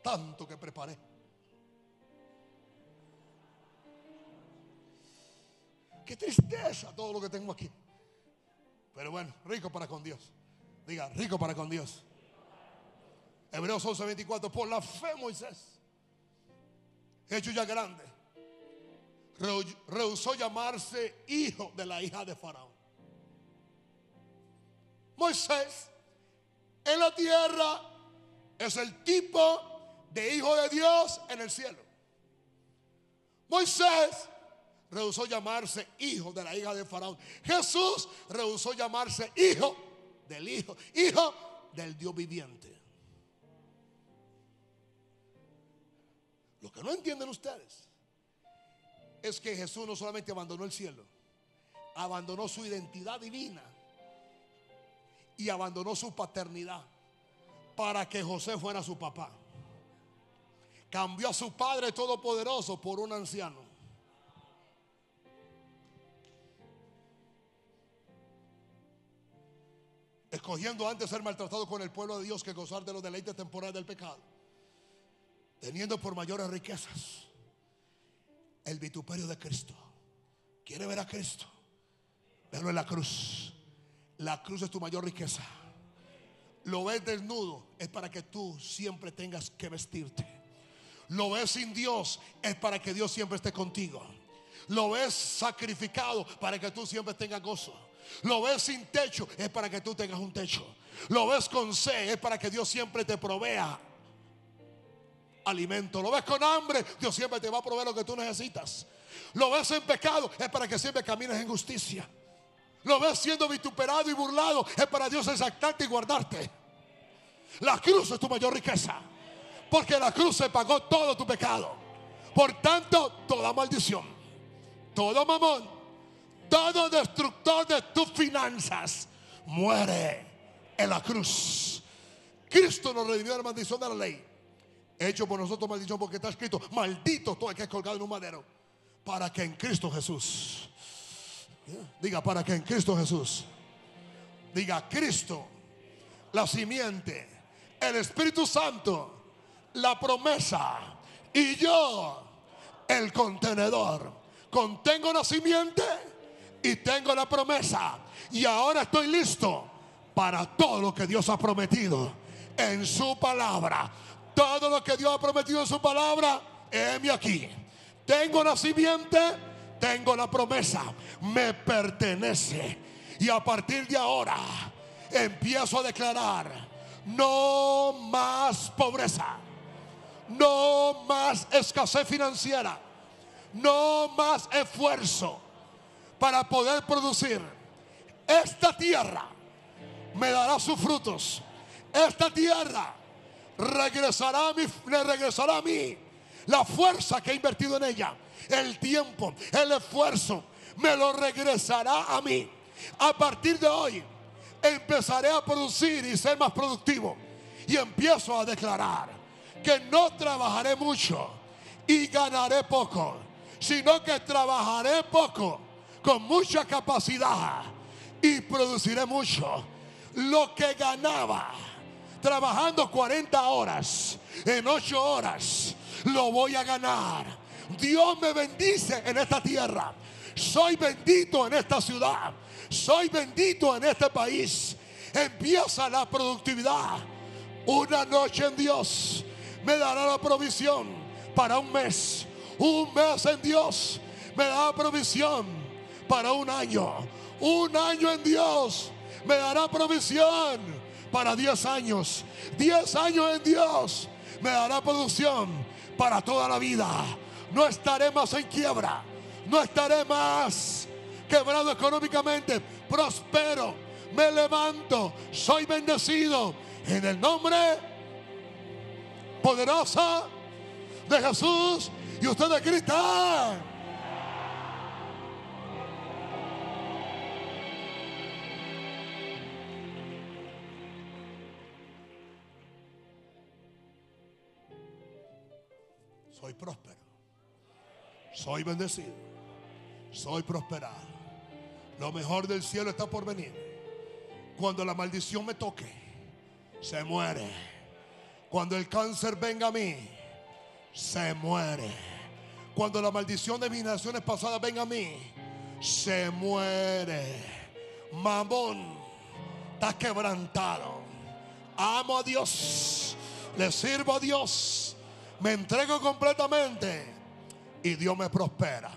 tanto que preparé. Qué tristeza todo lo que tengo aquí. Pero bueno, rico para con Dios. Diga, rico para con Dios. Hebreos 11:24. Por la fe Moisés, hecho ya grande, rehusó llamarse hijo de la hija de Faraón. Moisés en la tierra es el tipo de hijo de Dios en el cielo. Moisés rehusó llamarse hijo de la hija de Faraón. Jesús rehusó llamarse hijo del hijo, hijo del Dios viviente. Lo que no entienden ustedes es que Jesús no solamente abandonó el cielo, abandonó su identidad divina y abandonó su paternidad para que José fuera su papá cambió a su Padre Todopoderoso por un anciano. Escogiendo antes ser maltratado con el pueblo de Dios que gozar de los deleites temporales del pecado. Teniendo por mayores riquezas el vituperio de Cristo. ¿Quiere ver a Cristo? Verlo en la cruz. La cruz es tu mayor riqueza. Lo ves desnudo es para que tú siempre tengas que vestirte. Lo ves sin Dios es para que Dios siempre esté contigo. Lo ves sacrificado para que tú siempre tengas gozo. Lo ves sin techo es para que tú tengas un techo. Lo ves con sed es para que Dios siempre te provea alimento. Lo ves con hambre, Dios siempre te va a proveer lo que tú necesitas. Lo ves en pecado es para que siempre camines en justicia. Lo ves siendo vituperado y burlado es para Dios exaltarte y guardarte. La cruz es tu mayor riqueza. Porque la cruz se pagó todo tu pecado. Por tanto, toda maldición, todo mamón, todo destructor de tus finanzas muere en la cruz. Cristo nos redimió de la maldición de la ley. Hecho por nosotros maldición porque está escrito, maldito todo el que es colgado en un madero. Para que en Cristo Jesús Diga para que en Cristo Jesús. Diga Cristo, la simiente, el Espíritu Santo, la promesa y yo, el contenedor. Contengo la simiente y tengo la promesa. Y ahora estoy listo para todo lo que Dios ha prometido en su palabra. Todo lo que Dios ha prometido en su palabra, heme aquí. Tengo la simiente, tengo la promesa, me pertenece. Y a partir de ahora empiezo a declarar, no más pobreza, no más escasez financiera, no más esfuerzo para poder producir. Esta tierra me dará sus frutos. Esta tierra regresará a mí, le regresará a mí la fuerza que he invertido en ella, el tiempo, el esfuerzo, me lo regresará a mí. A partir de hoy empezaré a producir y ser más productivo. Y empiezo a declarar que no trabajaré mucho y ganaré poco, sino que trabajaré poco con mucha capacidad y produciré mucho. Lo que ganaba trabajando 40 horas en 8 horas, lo voy a ganar. Dios me bendice en esta tierra. Soy bendito en esta ciudad. Soy bendito en este país. Empieza la productividad. Una noche en Dios me dará la provisión para un mes. Un mes en Dios me dará provisión para un año. Un año en Dios me dará provisión para 10 años. 10 años en Dios me dará producción para toda la vida. No estaré más en quiebra. No estaré más quebrado económicamente. Prospero. Me levanto. Soy bendecido. En el nombre poderoso de Jesús. Y ustedes gritan. Soy próspero. Soy bendecido. Soy prosperado. Lo mejor del cielo está por venir. Cuando la maldición me toque, se muere. Cuando el cáncer venga a mí, se muere. Cuando la maldición de mis naciones pasadas venga a mí, se muere. Mamón está quebrantado. Amo a Dios. Le sirvo a Dios. Me entrego completamente. Y Dios me prospera.